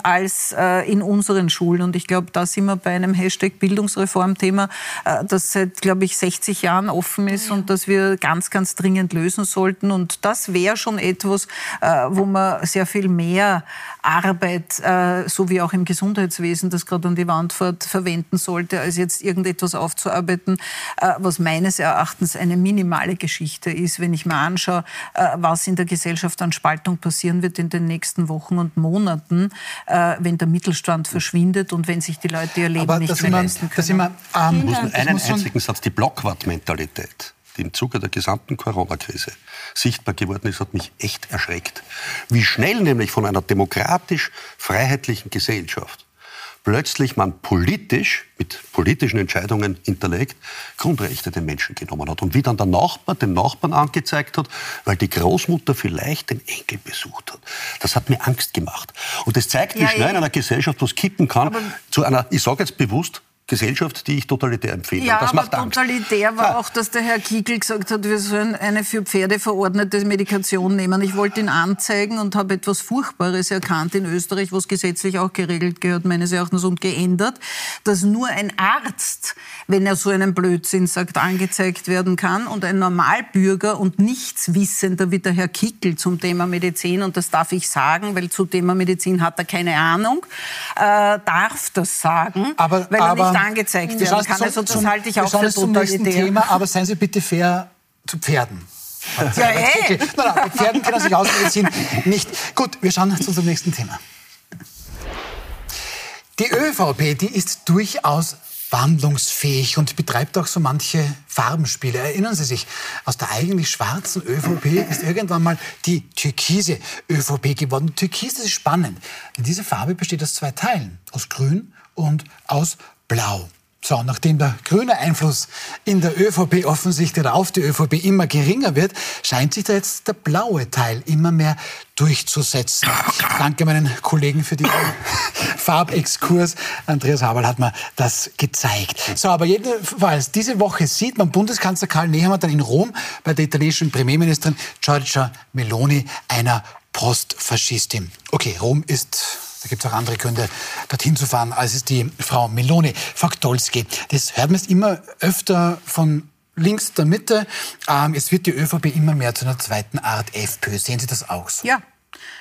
als äh, in unseren Schulen. Und ich glaube, da sind wir bei einem Hashtag Bildungsreform-Thema, äh, das seit, glaube ich, 60 Jahren offen ist ja. und das wir ganz, ganz dringend lösen sollten. Und das wäre schon etwas, wo man sehr viel mehr Arbeit, äh, so wie auch im Gesundheitswesen, das gerade an die Wand fährt, verwenden sollte, als jetzt irgendetwas aufzuarbeiten, äh, was meines Erachtens eine minimale Geschichte ist, wenn ich mir anschaue, äh, was in der Gesellschaft an Spaltung passieren wird in den nächsten Wochen und Monaten, wenn der Mittelstand verschwindet und wenn sich die Leute ihr Leben Aber nicht mehr leisten können. Immer, ähm, muss man einen einzigen Satz, die Blockwart-Mentalität die im Zuge der gesamten Corona-Krise sichtbar geworden ist, hat mich echt erschreckt. Wie schnell nämlich von einer demokratisch-freiheitlichen Gesellschaft plötzlich man politisch, mit politischen Entscheidungen hinterlegt, Grundrechte den Menschen genommen hat. Und wie dann der Nachbar den Nachbarn angezeigt hat, weil die Großmutter vielleicht den Enkel besucht hat. Das hat mir Angst gemacht. Und das zeigt, wie ja, schnell in einer Gesellschaft was kippen kann, zu einer, ich sage jetzt bewusst, Gesellschaft, die ich totalitär empfehle. Ja, das aber totalitär war ja. auch, dass der Herr Kiegel gesagt hat, wir sollen eine für Pferde verordnete Medikation nehmen. Ich wollte ihn anzeigen und habe etwas Furchtbares erkannt in Österreich, was gesetzlich auch geregelt gehört, meines Erachtens, und geändert, dass nur ein Arzt, wenn er so einen Blödsinn sagt, angezeigt werden kann und ein Normalbürger und Nichtswissender wie der Herr Kiegel zum Thema Medizin, und das darf ich sagen, weil zu Thema Medizin hat er keine Ahnung, äh, darf das sagen, aber, weil aber, er nicht angezeigt werden kann. Also das halte ich auch für totalitär. Thema, aber seien Sie bitte fair zu Pferden. Ja, ey. Eh. Nein, nein, mit Pferden können sich ausmedizin nicht. Gut, wir schauen zu unserem nächsten Thema. Die ÖVP, die ist durchaus wandlungsfähig und betreibt auch so manche Farbenspiele. Erinnern Sie sich, aus der eigentlich schwarzen ÖVP ist irgendwann mal die türkise ÖVP geworden. Türkis ist spannend, denn diese Farbe besteht aus zwei Teilen, aus Grün und aus Blau. So, nachdem der grüne Einfluss in der ÖVP offensichtlich oder auf die ÖVP immer geringer wird, scheint sich da jetzt der blaue Teil immer mehr durchzusetzen. Danke meinen Kollegen für den Farbexkurs. Andreas Haberl hat mir das gezeigt. So, aber jedenfalls, diese Woche sieht man Bundeskanzler Karl Nehammer dann in Rom bei der italienischen Premierministerin Giorgia Meloni, einer Postfaschistin. Okay, Rom ist da gibt es auch andere Gründe, dorthin zu fahren, als es die Frau Meloni Faktolski. Das hört man jetzt immer öfter von links der Mitte. Ähm, es wird die ÖVP immer mehr zu einer zweiten Art FPÖ. Sehen Sie das auch so? Ja,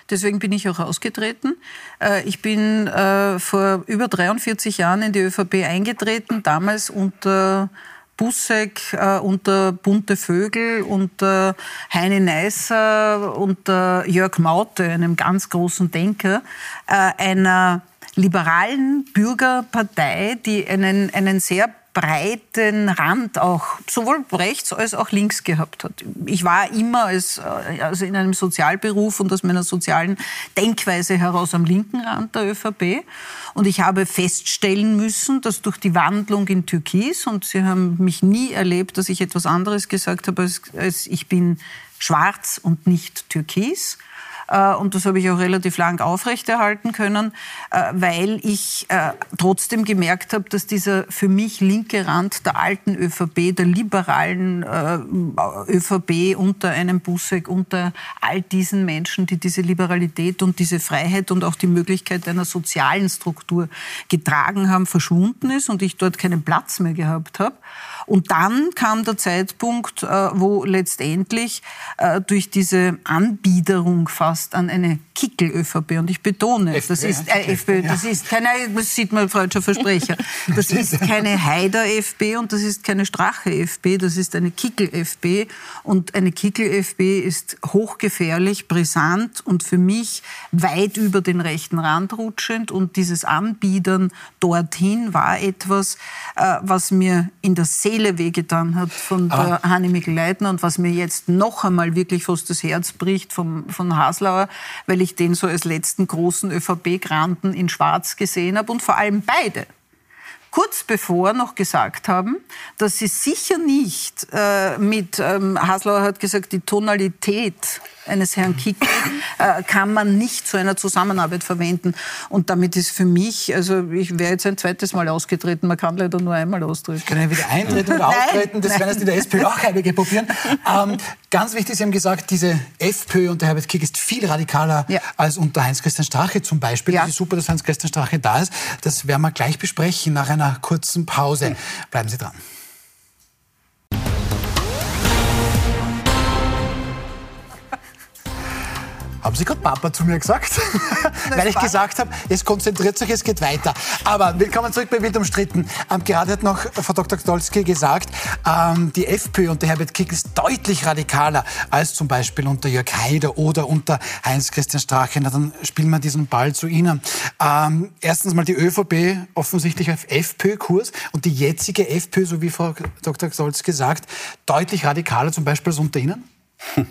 Deswegen bin ich auch ausgetreten. Äh, ich bin äh, vor über 43 Jahren in die ÖVP eingetreten, damals unter Busseck, äh, unter Bunte Vögel, unter Heine Neisser, unter Jörg Maute, einem ganz großen Denker, äh, einer liberalen Bürgerpartei, die einen, einen sehr breiten Rand auch sowohl rechts als auch links gehabt hat. Ich war immer als, äh, also in einem Sozialberuf und aus meiner sozialen Denkweise heraus am linken Rand der ÖVP. Und ich habe feststellen müssen, dass durch die Wandlung in Türkis, und Sie haben mich nie erlebt, dass ich etwas anderes gesagt habe, als, als ich bin schwarz und nicht türkis, und das habe ich auch relativ lang aufrechterhalten können, äh, weil ich äh, trotzdem gemerkt habe, dass dieser für mich linke Rand der alten ÖVP, der liberalen ÖVP unter einem Busseck, unter all diesen Menschen, die diese Liberalität und diese Freiheit und auch die Möglichkeit einer sozialen Struktur getragen haben, verschwunden ist und ich dort keinen Platz mehr gehabt habe. Und dann kam der Zeitpunkt, wo letztendlich durch diese Anbiederung fast angepasst an eine Kickel-ÖVP. Und ich betone, FPÖ, das ist äh, FPÖ, das ist keine, das sieht man freudscher Versprecher. Das ist keine Haider-FP und das ist keine Strache-FP, das ist eine Kickel-FP. Und eine Kickel-FP ist hochgefährlich, brisant und für mich weit über den rechten Rand rutschend. Und dieses Anbiedern dorthin war etwas, äh, was mir in der Seele wehgetan hat von der ah. Hanne Mikl-Leitner und was mir jetzt noch einmal wirklich fast das Herz bricht vom, von Haslauer, weil ich den so als letzten großen ÖVP-Granten in Schwarz gesehen habe und vor allem beide kurz bevor noch gesagt haben, dass sie sicher nicht äh, mit, ähm, Haslauer hat gesagt, die Tonalität eines Herrn Kickel äh, kann man nicht zu einer Zusammenarbeit verwenden. Und damit ist für mich, also ich wäre jetzt ein zweites Mal ausgetreten, man kann leider nur einmal austreten. Können ja wieder eintreten oder austreten, das werden jetzt in der SPÖ auch einige probieren. Ähm, ganz wichtig, Sie haben gesagt, diese FPÖ unter Herbert Kick ist viel radikaler ja. als unter Heinz-Christian Strache zum Beispiel. Ja. Es ist super, dass Heinz-Christian Strache da ist. Das werden wir gleich besprechen nach einer kurzen Pause. Bleiben Sie dran. Haben Sie gerade Papa zu mir gesagt? Weil ich gesagt habe, es konzentriert sich, es geht weiter. Aber willkommen zurück bei Wild umstritten. Ähm, gerade hat noch Frau Dr. Gdolski gesagt, ähm, die FPÖ unter Herbert Kick ist deutlich radikaler als zum Beispiel unter Jörg Haider oder unter Heinz-Christian Strache. Na, dann spielen wir diesen Ball zu Ihnen. Ähm, erstens mal die ÖVP offensichtlich auf FPÖ-Kurs und die jetzige FPÖ, so wie Frau Dr. Gdolski sagt, deutlich radikaler zum Beispiel als unter Ihnen?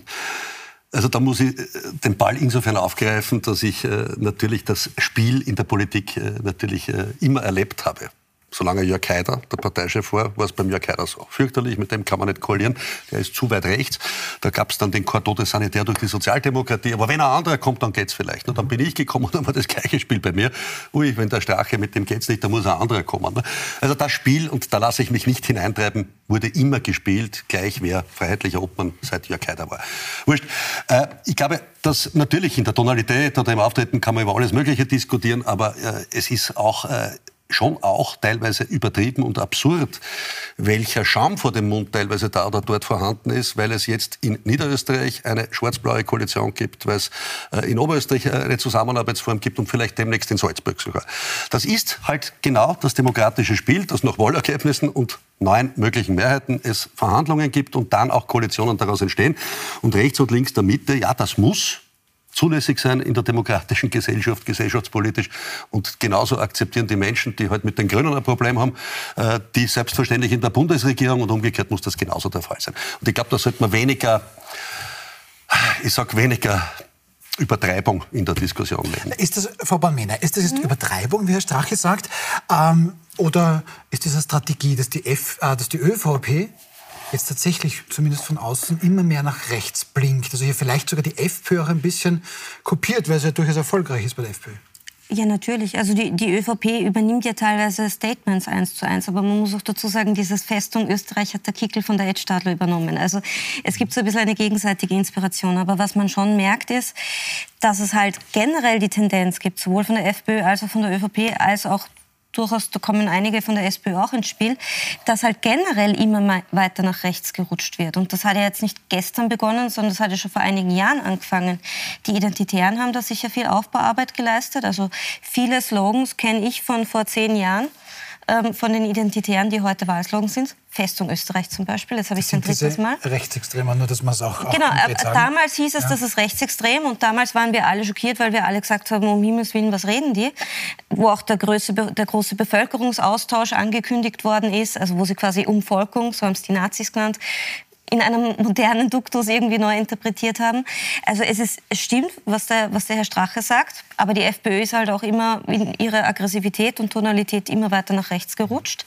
Also da muss ich äh, den Ball insofern aufgreifen, dass ich äh, natürlich das Spiel in der Politik äh, natürlich immer erlebt habe solange Jörg Haider der Parteichef war, war es beim Jörg Haider so. Fürchterlich, mit dem kann man nicht koalieren, der ist zu weit rechts. Da gab es dann den Cordon de Sanitaire durch die Sozialdemokratie. Aber wenn ein anderer kommt, dann geht's vielleicht. Und dann bin ich gekommen und dann war das gleiche Spiel bei mir. Ui, wenn der Strache mit dem geht's nicht, dann muss ein anderer kommen. Ne? Also das Spiel, und da lasse ich mich nicht hineintreiben, wurde immer gespielt, gleich wer freiheitlicher Obmann seit Jörg Haider war. Wurscht. Äh, ich glaube, dass natürlich in der Tonalität oder im Auftreten kann man über alles Mögliche diskutieren, aber äh, es ist auch äh, schon auch teilweise übertrieben und absurd, welcher Scham vor dem Mund teilweise da oder dort vorhanden ist, weil es jetzt in Niederösterreich eine schwarz-blaue Koalition gibt, weil es äh, in Oberösterreich eine Zusammenarbeitsform gibt und vielleicht demnächst in Salzburg sogar. Das ist halt genau das demokratische Spiel, das nach Wahlergebnissen und neun möglichen Mehrheiten es Verhandlungen gibt und dann auch Koalitionen daraus entstehen. Und rechts und links der Mitte, ja, das muss zulässig sein in der demokratischen Gesellschaft, gesellschaftspolitisch. Und genauso akzeptieren die Menschen, die halt mit den Grünen ein Problem haben, äh, die selbstverständlich in der Bundesregierung und umgekehrt muss das genauso der Fall sein. Und ich glaube, da sollte man weniger, ich sag weniger Übertreibung in der Diskussion legen. Ist das, Frau Balmena, ist das jetzt mhm. Übertreibung, wie Herr Strache sagt, ähm, oder ist das eine Strategie, dass die, F, äh, dass die ÖVP jetzt tatsächlich, zumindest von außen, immer mehr nach rechts blinkt. Also hier vielleicht sogar die FPÖ auch ein bisschen kopiert, weil sie ja durchaus erfolgreich ist bei der FPÖ. Ja, natürlich. Also die, die ÖVP übernimmt ja teilweise Statements eins zu eins. Aber man muss auch dazu sagen, dieses Festung Österreich hat der Kickel von der Ed Stadler übernommen. Also es gibt so ein bisschen eine gegenseitige Inspiration. Aber was man schon merkt ist, dass es halt generell die Tendenz gibt, sowohl von der FPÖ als auch von der ÖVP, als auch durchaus, da kommen einige von der SPÖ auch ins Spiel, dass halt generell immer weiter nach rechts gerutscht wird. Und das hat ja jetzt nicht gestern begonnen, sondern das hat ja schon vor einigen Jahren angefangen. Die Identitären haben da sicher viel Aufbauarbeit geleistet. Also viele Slogans kenne ich von vor zehn Jahren ähm, von den Identitären, die heute Wahlslogan sind. Festung Österreich zum Beispiel, das habe ich ein drittes Mal. Rechtsextremer, nur dass man es auch, auch Genau, äh, damals hieß es, ja. das ist rechtsextrem und damals waren wir alle schockiert, weil wir alle gesagt haben, um Himmels Willen, was reden die? Wo auch der, größte, der große Bevölkerungsaustausch angekündigt worden ist, also wo sie quasi Umvolkung, so haben es die Nazis genannt, in einem modernen Duktus irgendwie neu interpretiert haben. Also es, ist, es stimmt, was der, was der Herr Strache sagt, aber die FPÖ ist halt auch immer in ihrer Aggressivität und Tonalität immer weiter nach rechts gerutscht.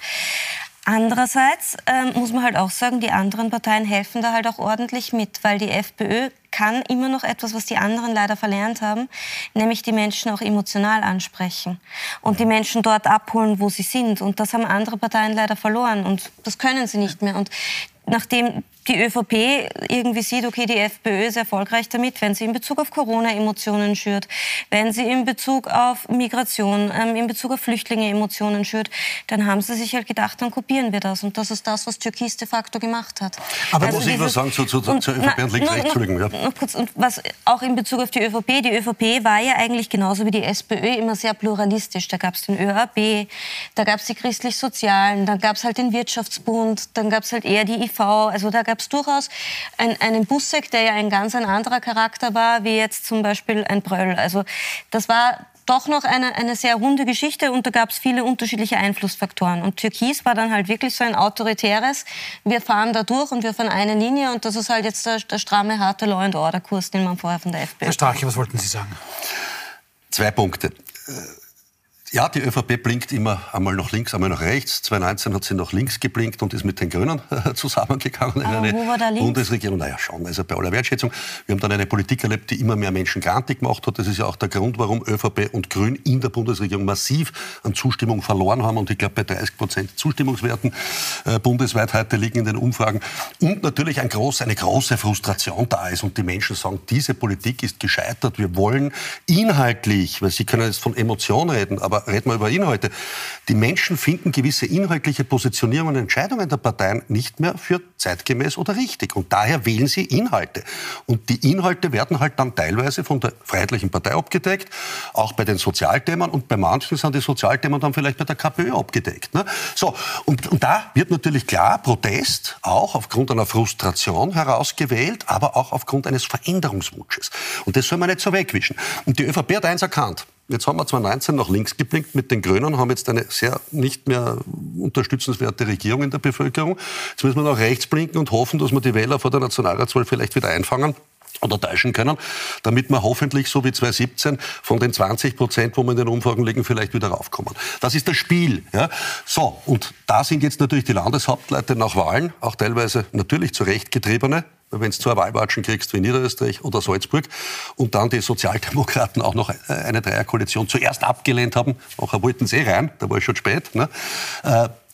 Andererseits ähm, muss man halt auch sagen, die anderen Parteien helfen da halt auch ordentlich mit, weil die FPÖ kann immer noch etwas, was die anderen leider verlernt haben, nämlich die Menschen auch emotional ansprechen und die Menschen dort abholen, wo sie sind. Und das haben andere Parteien leider verloren und das können sie nicht mehr. Und nachdem die ÖVP irgendwie sieht, okay, die FPÖ ist erfolgreich damit, wenn sie in Bezug auf Corona Emotionen schürt, wenn sie in Bezug auf Migration, ähm, in Bezug auf Flüchtlinge Emotionen schürt, dann haben sie sich halt gedacht, dann kopieren wir das. Und das ist das, was Türkis de facto gemacht hat. Aber also muss ich was sagen zu, zu, und, zur ÖVP und links, rechts? Entschuldigung. Ja. Noch kurz, und was auch in Bezug auf die ÖVP, die ÖVP war ja eigentlich genauso wie die SPÖ immer sehr pluralistisch. Da gab es den ÖAB, da gab es die christlich-sozialen, dann gab es halt den Wirtschaftsbund, dann gab es halt eher die IV, also da gab es durchaus ein, einen Busseck, der ja ein ganz ein anderer Charakter war, wie jetzt zum Beispiel ein Bröll. Also das war doch noch eine, eine sehr runde Geschichte und da gab es viele unterschiedliche Einflussfaktoren. Und Türkis war dann halt wirklich so ein autoritäres, wir fahren da durch und wir fahren eine Linie und das ist halt jetzt der, der stramme, harte Law-and-Order-Kurs, den man vorher von der FPÖ... Herr Strache, was wollten Sie sagen? Zwei Punkte. Ja, die ÖVP blinkt immer einmal nach links, einmal nach rechts. 2019 hat sie nach links geblinkt und ist mit den Grünen zusammengegangen in Aber eine war da links? Bundesregierung. Naja, schon, also bei aller Wertschätzung. Wir haben dann eine Politik erlebt, die immer mehr Menschen grantig gemacht hat. Das ist ja auch der Grund, warum ÖVP und Grün in der Bundesregierung massiv an Zustimmung verloren haben. Und ich glaube, bei 30 Prozent Zustimmungswerten äh, bundesweit heute liegen in den Umfragen. Und natürlich ein groß, eine große Frustration da ist. Und die Menschen sagen, diese Politik ist gescheitert. Wir wollen inhaltlich, weil Sie können jetzt von Emotionen reden, aber reden wir über Inhalte. Die Menschen finden gewisse inhaltliche Positionierungen und Entscheidungen der Parteien nicht mehr für zeitgemäß oder richtig. Und daher wählen sie Inhalte. Und die Inhalte werden halt dann teilweise von der Freiheitlichen Partei abgedeckt, auch bei den Sozialthemen. Und bei manchen sind die Sozialthemen dann vielleicht bei der KPÖ abgedeckt. Ne? So, und, und da wird natürlich klar Protest auch aufgrund einer Frustration herausgewählt, aber auch aufgrund eines Veränderungswunsches. Und das soll man nicht so wegwischen. Und die ÖVP hat eins erkannt. Jetzt haben wir 2019 nach links geblinkt mit den Grünen, haben jetzt eine sehr nicht mehr unterstützenswerte Regierung in der Bevölkerung. Jetzt müssen wir nach rechts blinken und hoffen, dass wir die Wähler vor der Nationalratswahl vielleicht wieder einfangen oder täuschen können, damit wir hoffentlich, so wie 2017, von den 20 Prozent, wo wir in den Umfragen liegen, vielleicht wieder raufkommen. Das ist das Spiel. Ja? So, und da sind jetzt natürlich die Landeshauptleute nach Wahlen, auch teilweise natürlich zu Recht getriebene, wenn du zwei Wahlwatschen kriegst wie Niederösterreich oder Salzburg und dann die Sozialdemokraten auch noch eine Dreierkoalition zuerst abgelehnt haben, nachher wollten sie eh rein, da war es schon spät, ne?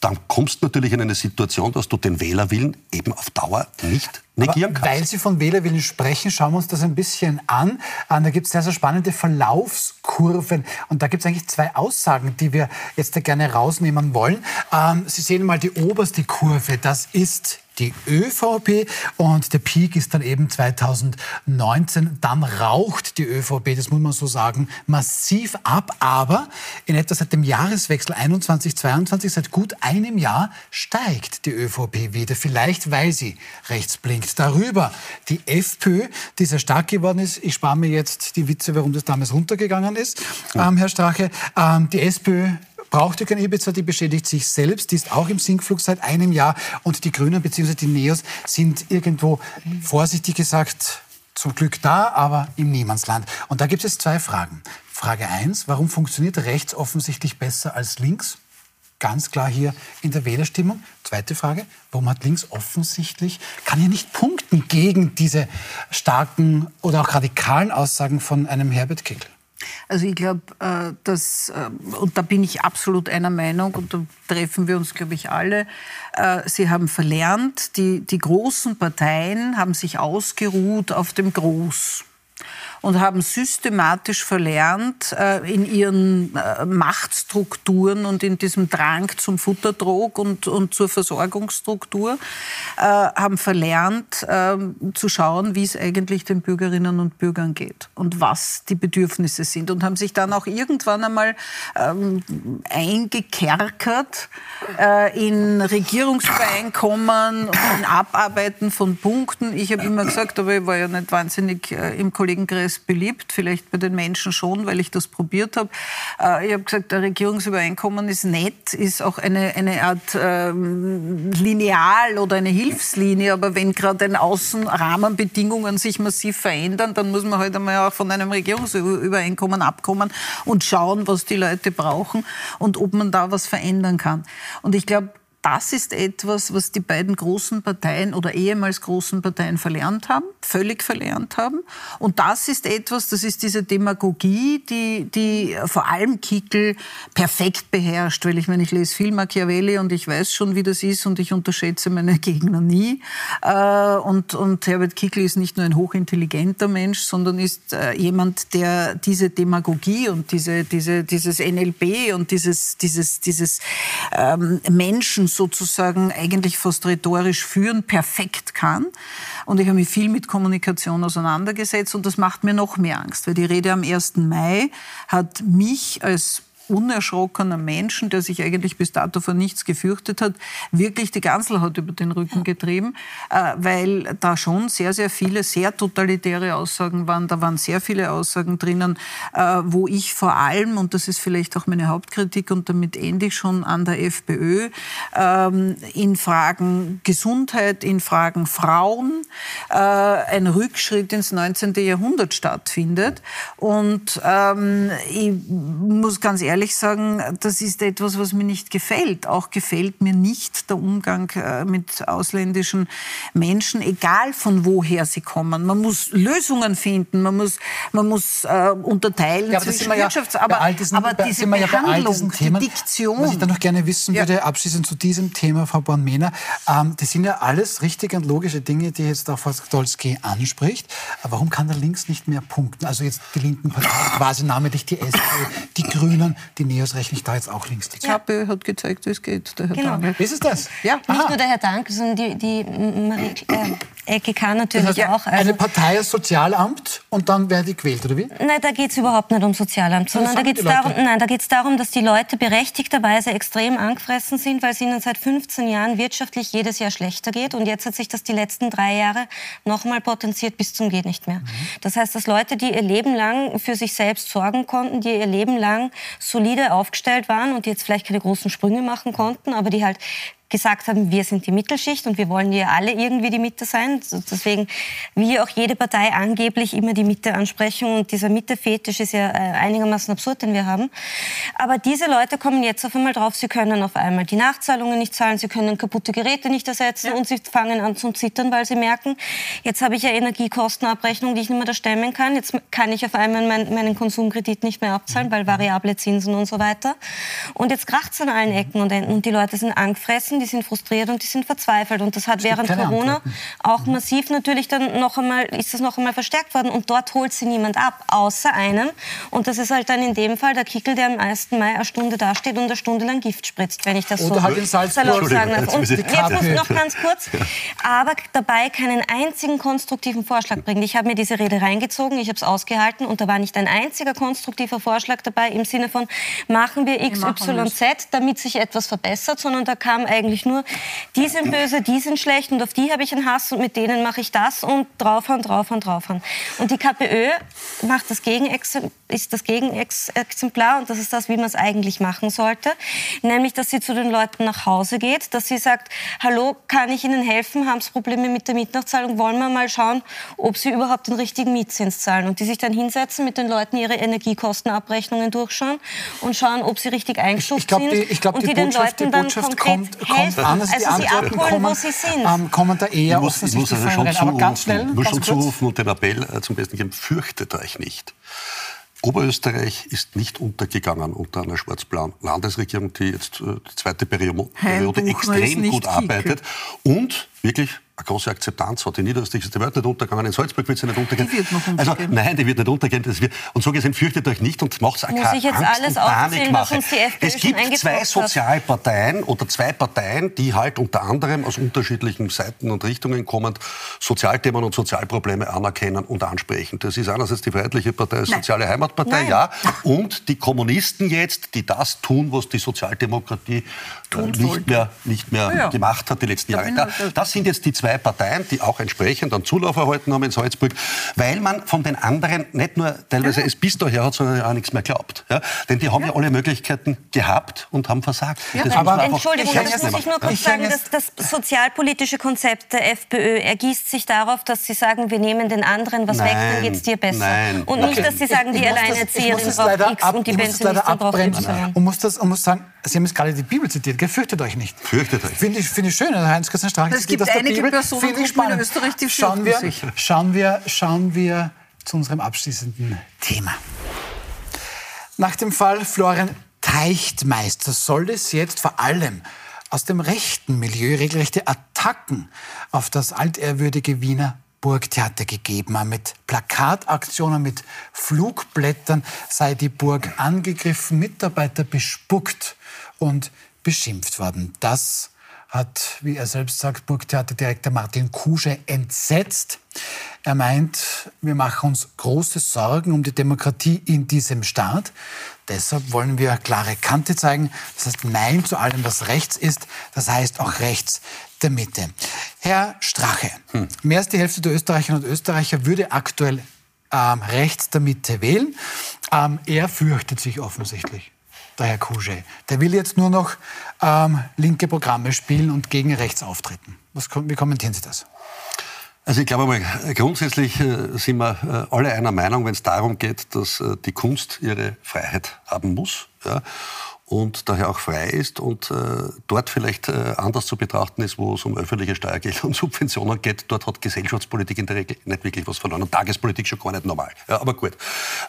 Dann kommst du natürlich in eine Situation, dass du den Wählerwillen eben auf Dauer nicht negieren kannst. Weil Sie von Wählerwillen sprechen, schauen wir uns das ein bisschen an. Äh, da gibt es sehr, sehr spannende Verlaufskurven. Und da gibt es eigentlich zwei Aussagen, die wir jetzt da gerne rausnehmen wollen. Ähm, Sie sehen mal die oberste Kurve. Das ist die ÖVP und der Peak ist dann eben 2019. Dann raucht die ÖVP, das muss man so sagen, massiv ab. Aber in etwa seit dem Jahreswechsel 21-22, seit gut einem Jahr, steigt die ÖVP wieder. Vielleicht, weil sie rechts blinkt. Darüber die FPÖ, die sehr stark geworden ist. Ich spare mir jetzt die Witze, warum das damals runtergegangen ist, ähm, Herr Strache. Ähm, die SPÖ braucht ja kein Ibiza, die beschädigt sich selbst, die ist auch im Sinkflug seit einem Jahr und die Grünen bzw. die Neos sind irgendwo, vorsichtig gesagt, zum Glück da, aber im Niemandsland. Und da gibt es zwei Fragen. Frage 1, warum funktioniert rechts offensichtlich besser als links? Ganz klar hier in der Wählerstimmung. Zweite Frage, warum hat links offensichtlich, kann ja nicht punkten gegen diese starken oder auch radikalen Aussagen von einem Herbert Kickl? Also ich glaube, äh, dass, äh, und da bin ich absolut einer Meinung, und da treffen wir uns, glaube ich, alle, äh, sie haben verlernt, die, die großen Parteien haben sich ausgeruht auf dem Groß und haben systematisch verlernt, äh, in ihren äh, Machtstrukturen und in diesem Drang zum Futterdruck und, und zur Versorgungsstruktur, äh, haben verlernt ähm, zu schauen, wie es eigentlich den Bürgerinnen und Bürgern geht und was die Bedürfnisse sind und haben sich dann auch irgendwann einmal ähm, eingekerkert in Regierungsübereinkommen und in Abarbeiten von Punkten. Ich habe immer gesagt, aber ich war ja nicht wahnsinnig im Kollegenkreis ist beliebt, vielleicht bei den Menschen schon, weil ich das probiert habe. Äh, ich habe gesagt, der Regierungsübereinkommen ist nett, ist auch eine, eine Art ähm, Lineal oder eine Hilfslinie, aber wenn gerade ein Außenrahmenbedingungen sich massiv verändern, dann muss man halt einmal auch von einem Regierungsübereinkommen abkommen und schauen, was die Leute brauchen und ob man da was verändern kann. Und ich glaube, das ist etwas, was die beiden großen Parteien oder ehemals großen Parteien verlernt haben, völlig verlernt haben. Und das ist etwas, das ist diese Demagogie, die, die vor allem Kickel perfekt beherrscht. Weil ich meine, ich lese viel Machiavelli und ich weiß schon, wie das ist und ich unterschätze meine Gegner nie. Äh, und, und Herbert Kickel ist nicht nur ein hochintelligenter Mensch, sondern ist äh, jemand, der diese Demagogie und diese, diese, dieses NLP und dieses, dieses, dieses ähm, Menschen sozusagen eigentlich fast rhetorisch führen, perfekt kann. Und ich habe mich viel mit Kommunikation auseinandergesetzt und das macht mir noch mehr Angst, weil die Rede am 1. Mai hat mich als unerschrockener Menschen, der sich eigentlich bis dato vor nichts gefürchtet hat, wirklich die Ganselhaut über den Rücken getrieben, äh, weil da schon sehr, sehr viele sehr totalitäre Aussagen waren. Da waren sehr viele Aussagen drinnen, äh, wo ich vor allem, und das ist vielleicht auch meine Hauptkritik, und damit ende ich schon an der FPÖ, ähm, in Fragen Gesundheit, in Fragen Frauen, äh, ein Rückschritt ins 19. Jahrhundert stattfindet. Und ähm, ich muss ganz ehrlich ehrlich sagen, das ist etwas, was mir nicht gefällt. Auch gefällt mir nicht der Umgang äh, mit ausländischen Menschen, egal von woher sie kommen. Man muss Lösungen finden, man muss, man muss äh, unterteilen ja, zwischen Wirtschafts-, aber, diesen, aber diese ja Behandlung, Themen, die Diktion. Was ich dann noch gerne wissen ja. würde, abschließend zu diesem Thema, Frau Born-Mehner, ähm, das sind ja alles richtige und logische Dinge, die jetzt auch Frau Stolzki anspricht. Aber warum kann der Links nicht mehr punkten? Also jetzt die linken Parteien, quasi namentlich die SPD, die Grünen, die Neos rechne ich da jetzt auch links. Die KPÖ hat gezeigt, wie es geht, der Herr genau. Dank. Ist es das? Ja. Nicht Aha. nur der Herr Dank, sondern die, die Marie äh, EGK natürlich heißt, auch. Also eine Partei als Sozialamt und dann werden die gewählt, oder wie? Nein, da geht es überhaupt nicht um Sozialamt, sondern da geht es darum, nein, da geht's darum, dass die Leute berechtigterweise extrem angefressen sind, weil es ihnen seit 15 Jahren wirtschaftlich jedes Jahr schlechter geht. Und jetzt hat sich das die letzten drei Jahre nochmal potenziert bis zum geht nicht mehr. Mhm. Das heißt, dass Leute, die ihr Leben lang für sich selbst sorgen konnten, die ihr Leben lang solide aufgestellt waren und die jetzt vielleicht keine großen Sprünge machen konnten, aber die halt gesagt haben, wir sind die Mittelschicht und wir wollen ja alle irgendwie die Mitte sein. Deswegen, wie auch jede Partei angeblich immer die Mitte ansprechen und dieser Mitte-Fetisch ist ja äh, einigermaßen absurd, den wir haben. Aber diese Leute kommen jetzt auf einmal drauf, sie können auf einmal die Nachzahlungen nicht zahlen, sie können kaputte Geräte nicht ersetzen ja. und sie fangen an zu zittern, weil sie merken, jetzt habe ich ja Energiekostenabrechnung, die ich nicht mehr da stemmen kann, jetzt kann ich auf einmal mein, meinen Konsumkredit nicht mehr abzahlen, weil variable Zinsen und so weiter. Und jetzt kracht es an allen Ecken und Enden und die Leute sind angefressen, die sind frustriert und die sind verzweifelt. Und das hat während Corona Antworten. auch massiv natürlich dann noch einmal, ist das noch einmal verstärkt worden. Und dort holt sie niemand ab, außer einem. Und das ist halt dann in dem Fall der Kickel, der am 1. Mai eine Stunde dasteht und eine Stunde lang Gift spritzt, wenn ich das Oder so halt in Salzburg. sagen darf. Und jetzt muss ich noch ganz kurz, aber dabei keinen einzigen konstruktiven Vorschlag bringen. Ich habe mir diese Rede reingezogen, ich habe es ausgehalten und da war nicht ein einziger konstruktiver Vorschlag dabei im Sinne von, machen wir X, Y, Z, damit sich etwas verbessert, sondern da kam eigentlich eigentlich nur, die sind böse, die sind schlecht und auf die habe ich einen Hass und mit denen mache ich das und draufhauen, draufhauen, draufhauen. Und die KPÖ macht das ist das Gegenexemplar und das ist das, wie man es eigentlich machen sollte. Nämlich, dass sie zu den Leuten nach Hause geht, dass sie sagt, hallo, kann ich Ihnen helfen? Haben Sie Probleme mit der Mietnachzahlung? Wollen wir mal schauen, ob Sie überhaupt den richtigen Mietzins zahlen? Und die sich dann hinsetzen, mit den Leuten ihre Energiekostenabrechnungen durchschauen und schauen, ob sie richtig eingestuft sind. Ich glaube, die, die, den Botschaft, Leuten die Botschaft kommt helfen, anders also die Antworten abholen, kommen, wo sie sind. Ähm, kommen da eher ich muss, ich muss also schon zurufen, aber ganz schnell, muss schon zurufen und den Appell äh, zum Besten geben, fürchtet euch nicht. Oberösterreich ist nicht untergegangen unter einer schwarz-blauen Landesregierung, die jetzt äh, die zweite Periode, Periode extrem gut arbeitet und wirklich eine große Akzeptanz hat. In Niederösterreich ist die Welt nicht untergegangen, in Salzburg wird sie nicht untergehen. Die wird noch also, untergehen. Also nein, die wird nicht untergehen. Das wird, und so gesehen, fürchtet euch nicht und macht es auch Muss ich jetzt Angst alles uns die FPÖ Es gibt zwei Sozialparteien oder zwei Parteien, die halt unter anderem aus unterschiedlichen Seiten und Richtungen kommend Sozialthemen und Sozialprobleme anerkennen und ansprechen. Das ist einerseits die Freiheitliche Partei, die Soziale Heimatpartei, Nein. ja, und die Kommunisten jetzt, die das tun, was die Sozialdemokratie äh, nicht mehr, nicht mehr ja. gemacht hat die letzten Jahre. Da, das sind jetzt die zwei zwei Parteien, die auch entsprechend einen Zulauf erhalten haben in Salzburg, weil man von den anderen nicht nur teilweise es bis daher hat, sondern auch nichts mehr glaubt. Ja? Denn die haben ja. ja alle Möglichkeiten gehabt und haben versagt. Ja, aber Entschuldigung, das muss ich nur kurz sagen, dass das sozialpolitische Konzept der FPÖ ergießt sich darauf, dass sie sagen, wir nehmen den anderen was nein, weg, dann geht es dir besser. Nein, und nicht, dass sie sagen, die Alleinerzieherin braucht X ab, und die Pensionistin braucht Y. Und muss, das, und muss sagen, Sie haben jetzt gerade die Bibel zitiert, gell? fürchtet euch nicht. Fürchtet euch. Finde ich, find ich schön, Heinz-Christian Strache Es gibt einige Bibel, Personen in Österreich, die schauen wir, sich. Schauen wir, schauen wir zu unserem abschließenden Thema. Nach dem Fall Florian Teichtmeister soll es jetzt vor allem aus dem rechten Milieu regelrechte Attacken auf das altehrwürdige Wiener Burgtheater gegeben haben. Mit Plakataktionen, mit Flugblättern sei die Burg angegriffen, Mitarbeiter bespuckt und beschimpft worden. Das hat, wie er selbst sagt, Burgtheaterdirektor Martin Kusche entsetzt. Er meint, wir machen uns große Sorgen um die Demokratie in diesem Staat. Deshalb wollen wir klare Kante zeigen. Das heißt Nein zu allem, was rechts ist. Das heißt auch rechts der Mitte. Herr Strache, hm. mehr als die Hälfte der Österreicherinnen und Österreicher würde aktuell ähm, rechts der Mitte wählen. Ähm, er fürchtet sich offensichtlich, der Herr Kuge. Der will jetzt nur noch ähm, linke Programme spielen und gegen rechts auftreten. Was, wie kommentieren Sie das? Also ich glaube mal, grundsätzlich äh, sind wir äh, alle einer Meinung, wenn es darum geht, dass äh, die Kunst ihre Freiheit haben muss. Ja und daher auch frei ist und äh, dort vielleicht äh, anders zu betrachten ist, wo es um öffentliche Steuergelder und Subventionen geht. Dort hat Gesellschaftspolitik in der Regel nicht wirklich was verloren und Tagespolitik schon gar nicht normal. Ja, aber gut.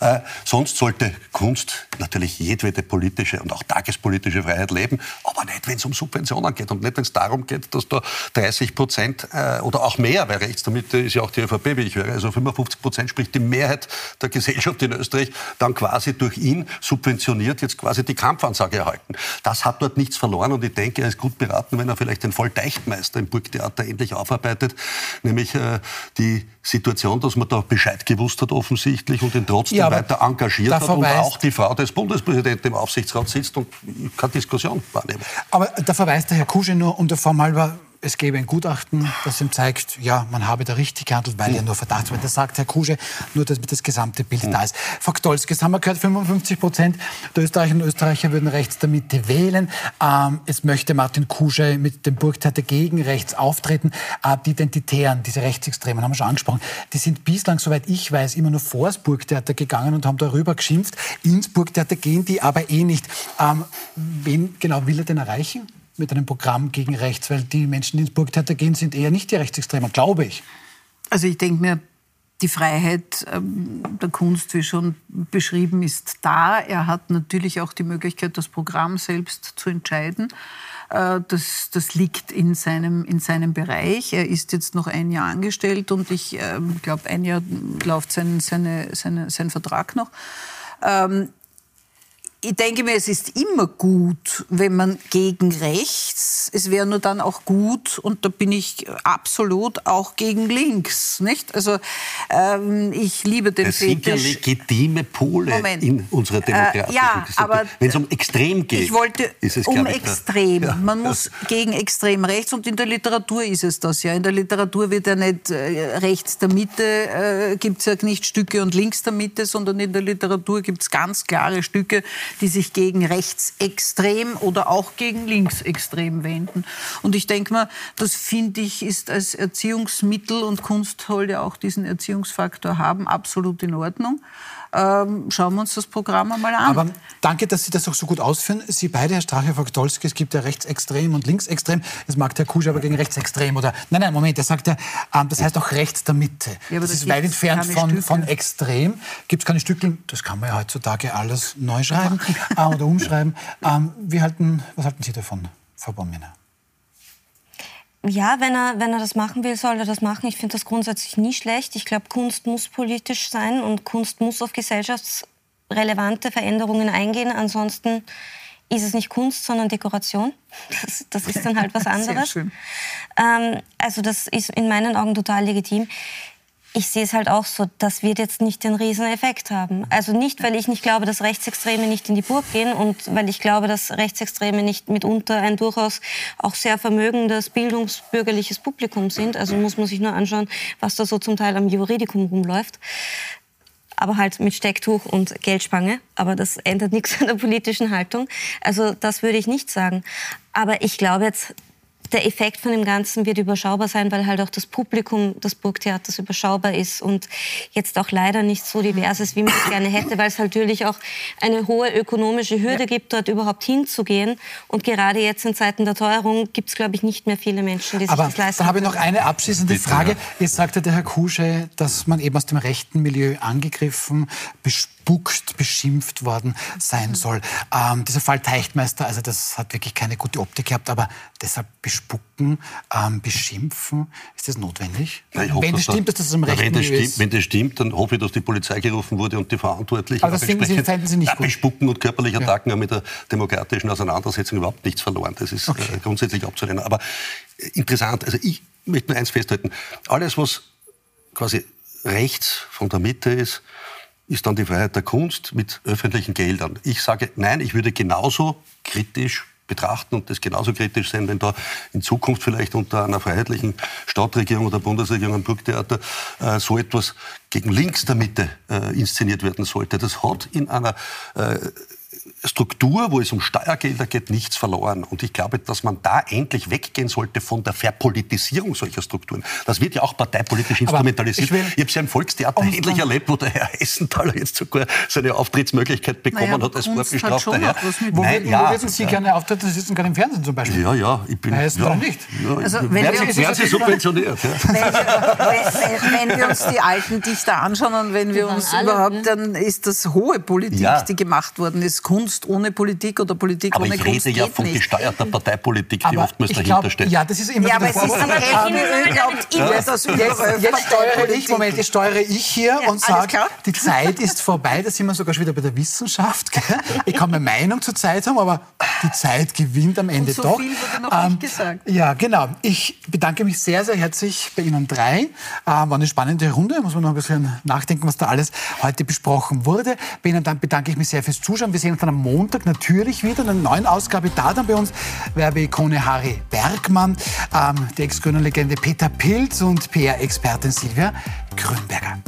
Äh, sonst sollte Kunst natürlich jedwede politische und auch tagespolitische Freiheit leben, aber nicht, wenn es um Subventionen geht und nicht, wenn es darum geht, dass da 30 Prozent äh, oder auch mehr, weil rechts damit ist ja auch die ÖVP, wie ich höre, also 55 Prozent, sprich die Mehrheit der Gesellschaft in Österreich, dann quasi durch ihn subventioniert jetzt quasi die Kampfansage Aussage erhalten. Das hat dort nichts verloren und ich denke, er ist gut beraten, wenn er vielleicht den Vollteichtmeister im Burgtheater endlich aufarbeitet, nämlich äh, die Situation, dass man da Bescheid gewusst hat offensichtlich und ihn trotzdem ja, weiter engagiert hat und auch die Frau des Bundespräsidenten im Aufsichtsrat sitzt und keine Diskussion wahrnehmen. Aber da verweist der Herr Kusche nur um der Form halber es gäbe ein Gutachten, das ihm zeigt, ja, man habe da richtig gehandelt, weil ja nur Verdacht war. Das sagt Herr Kuge, nur damit das gesamte Bild mhm. da ist. Frau jetzt haben wir gehört, 55 Prozent der Österreicherinnen und Österreicher würden rechts der Mitte wählen. Ähm, es möchte Martin Kuge mit dem Burgtheater gegen rechts auftreten. Äh, die Identitären, diese Rechtsextremen, haben wir schon angesprochen, die sind bislang, soweit ich weiß, immer nur vor das Burgtheater gegangen und haben darüber geschimpft. Ins Burgtheater gehen die aber eh nicht. Ähm, wen genau will er denn erreichen? Mit einem Programm gegen rechts, weil die Menschen, die ins Burgtheater gehen, sind eher nicht die Rechtsextremen, glaube ich. Also ich denke mir, die Freiheit ähm, der Kunst, wie schon beschrieben, ist da. Er hat natürlich auch die Möglichkeit, das Programm selbst zu entscheiden. Äh, das, das liegt in seinem, in seinem Bereich. Er ist jetzt noch ein Jahr angestellt und ich äh, glaube, ein Jahr läuft sein, seine, seine, sein Vertrag noch. Ich denke mir, es ist immer gut, wenn man gegen rechts, es wäre nur dann auch gut, und da bin ich absolut auch gegen links, nicht? Also ähm, ich liebe den das Fetisch. Das sind ja legitime Pole Moment. in unserer demokratischen äh, Ja, aber wenn es um extrem geht, ich wollte ist es, um extrem. Ja. Man muss gegen extrem rechts und in der Literatur ist es das ja. In der Literatur wird ja nicht äh, rechts der Mitte äh, gibt es ja nicht Stücke und links der Mitte, sondern in der Literatur gibt es ganz klare Stücke, die sich gegen rechtsextrem oder auch gegen linksextrem wenden. Und ich denke mal, das finde ich ist als Erziehungsmittel und Kunst soll ja auch diesen Erziehungsfaktor haben, absolut in Ordnung ähm, schauen wir uns das Programm einmal an. Aber danke, dass Sie das auch so gut ausführen. Sie beide, Herr Strache, Frau Gdolski, es gibt ja rechtsextrem und linksextrem. Das mag der Kusch aber gegen rechtsextrem oder... Nein, nein, Moment, er sagt ja, ähm, das heißt auch rechts der Mitte. Ja, das, das ist weit entfernt von, von extrem. Gibt es keine Stücke, das kann man ja heutzutage alles neu schreiben äh, oder umschreiben. Ähm, wie halten, was halten Sie davon, Frau Bomminer? Ja, wenn er, wenn er das machen will, soll er das machen. Ich finde das grundsätzlich nie schlecht. Ich glaube, Kunst muss politisch sein und Kunst muss auf gesellschaftsrelevante Veränderungen eingehen. Ansonsten ist es nicht Kunst, sondern Dekoration. Das, das ist dann halt was anderes. Ähm, also das ist in meinen Augen total legitim. Ich sehe es halt auch so, das wird jetzt nicht den Rieseneffekt haben. Also nicht, weil ich nicht glaube, dass Rechtsextreme nicht in die Burg gehen und weil ich glaube, dass Rechtsextreme nicht mitunter ein durchaus auch sehr vermögendes bildungsbürgerliches Publikum sind. Also muss man sich nur anschauen, was da so zum Teil am Juridikum rumläuft aber halt mit Stecktuch und Geldspange. Aber das ändert nichts an der politischen Haltung. Also das würde ich nicht sagen. Aber ich glaube jetzt, der Effekt von dem Ganzen wird überschaubar sein, weil halt auch das Publikum des Burgtheaters überschaubar ist und jetzt auch leider nicht so divers ist, wie man es gerne hätte, weil es natürlich auch eine hohe ökonomische Hürde ja. gibt, dort überhaupt hinzugehen. Und gerade jetzt in Zeiten der Teuerung gibt es, glaube ich, nicht mehr viele Menschen, die sich Aber das leisten Da habe ich noch eine abschließende Bitte, Frage. Ja. Jetzt sagte der Herr Kusche, dass man eben aus dem rechten Milieu angegriffen, bespuckt, beschimpft worden sein soll. Ähm, dieser Fall Teichtmeister, also das hat wirklich keine gute Optik gehabt, aber deshalb bespucken, ähm, beschimpfen, ist das notwendig? Ja, hoffe, wenn das stimmt, dass das im rechten wenn das stimmt, ist. Wenn das stimmt, dann hoffe ich, dass die Polizei gerufen wurde und die Verantwortlichen aber das finden Sie, fänden Sie nicht gut? Bespucken und körperliche Attacken ja. haben mit der demokratischen Auseinandersetzung überhaupt nichts verloren. Das ist okay. äh, grundsätzlich abzulehnen. Aber äh, interessant, also ich möchte nur eins festhalten. Alles, was quasi rechts von der Mitte ist, ist dann die Freiheit der Kunst mit öffentlichen Geldern. Ich sage, nein, ich würde genauso kritisch betrachten und das genauso kritisch sehen, wenn da in Zukunft vielleicht unter einer freiheitlichen Stadtregierung oder Bundesregierung am Burgtheater äh, so etwas gegen links der Mitte äh, inszeniert werden sollte. Das hat in einer äh, Struktur, wo es um Steuergelder geht, nichts verloren. Und ich glaube, dass man da endlich weggehen sollte von der Verpolitisierung solcher Strukturen. Das wird ja auch parteipolitisch instrumentalisiert. Ich, ich habe es ja im Volkstheater um, endlich erlebt, wo der Herr Hessenthaler jetzt sogar seine Auftrittsmöglichkeit bekommen naja, hat als vorbestrafter Herr. Wo, Nein, ja, wo würden Sie gerne auftreten? Sie sitzen gerade im Fernsehen zum Beispiel. Ja, ja. Ich bin, Bei ja, nicht. Ja, also, wenn werden, Sie, werden Sie subventioniert. Ja. Wenn, wir, wenn, wir uns die alten Dichter anschauen und wenn wir uns überhaupt, dann ist das hohe Politik, ja. die gemacht worden ist. Kunst ohne Politik oder Politik aber ohne Kunst Aber ich rede ja von nicht. gesteuerter Parteipolitik, die aber oftmals dahinter glaub, steht. Ja, das ist immer ja, aber es ist aber glaubt jetzt, jetzt steuere ich, Moment, jetzt steuere ich hier ja, und sage, die Zeit ist vorbei, da sind wir sogar schon wieder bei der Wissenschaft. Gell? Ich kann meine Meinung zur Zeit haben, aber die Zeit gewinnt am Ende und so doch. Viel wurde noch ähm, nicht gesagt. Ja, genau. Ich bedanke mich sehr, sehr herzlich bei Ihnen drei. Ähm, war eine spannende Runde, muss man noch ein bisschen nachdenken, was da alles heute besprochen wurde. Bei Ihnen dann bedanke ich mich sehr fürs Zuschauen. Wir sehen uns dann am Montag natürlich wieder in einer neuen Ausgabe. Da dann bei uns Werbeikone Harry Bergmann, ähm, die Ex-Grüner-Legende Peter Pilz und PR-Expertin Silvia Grünberger.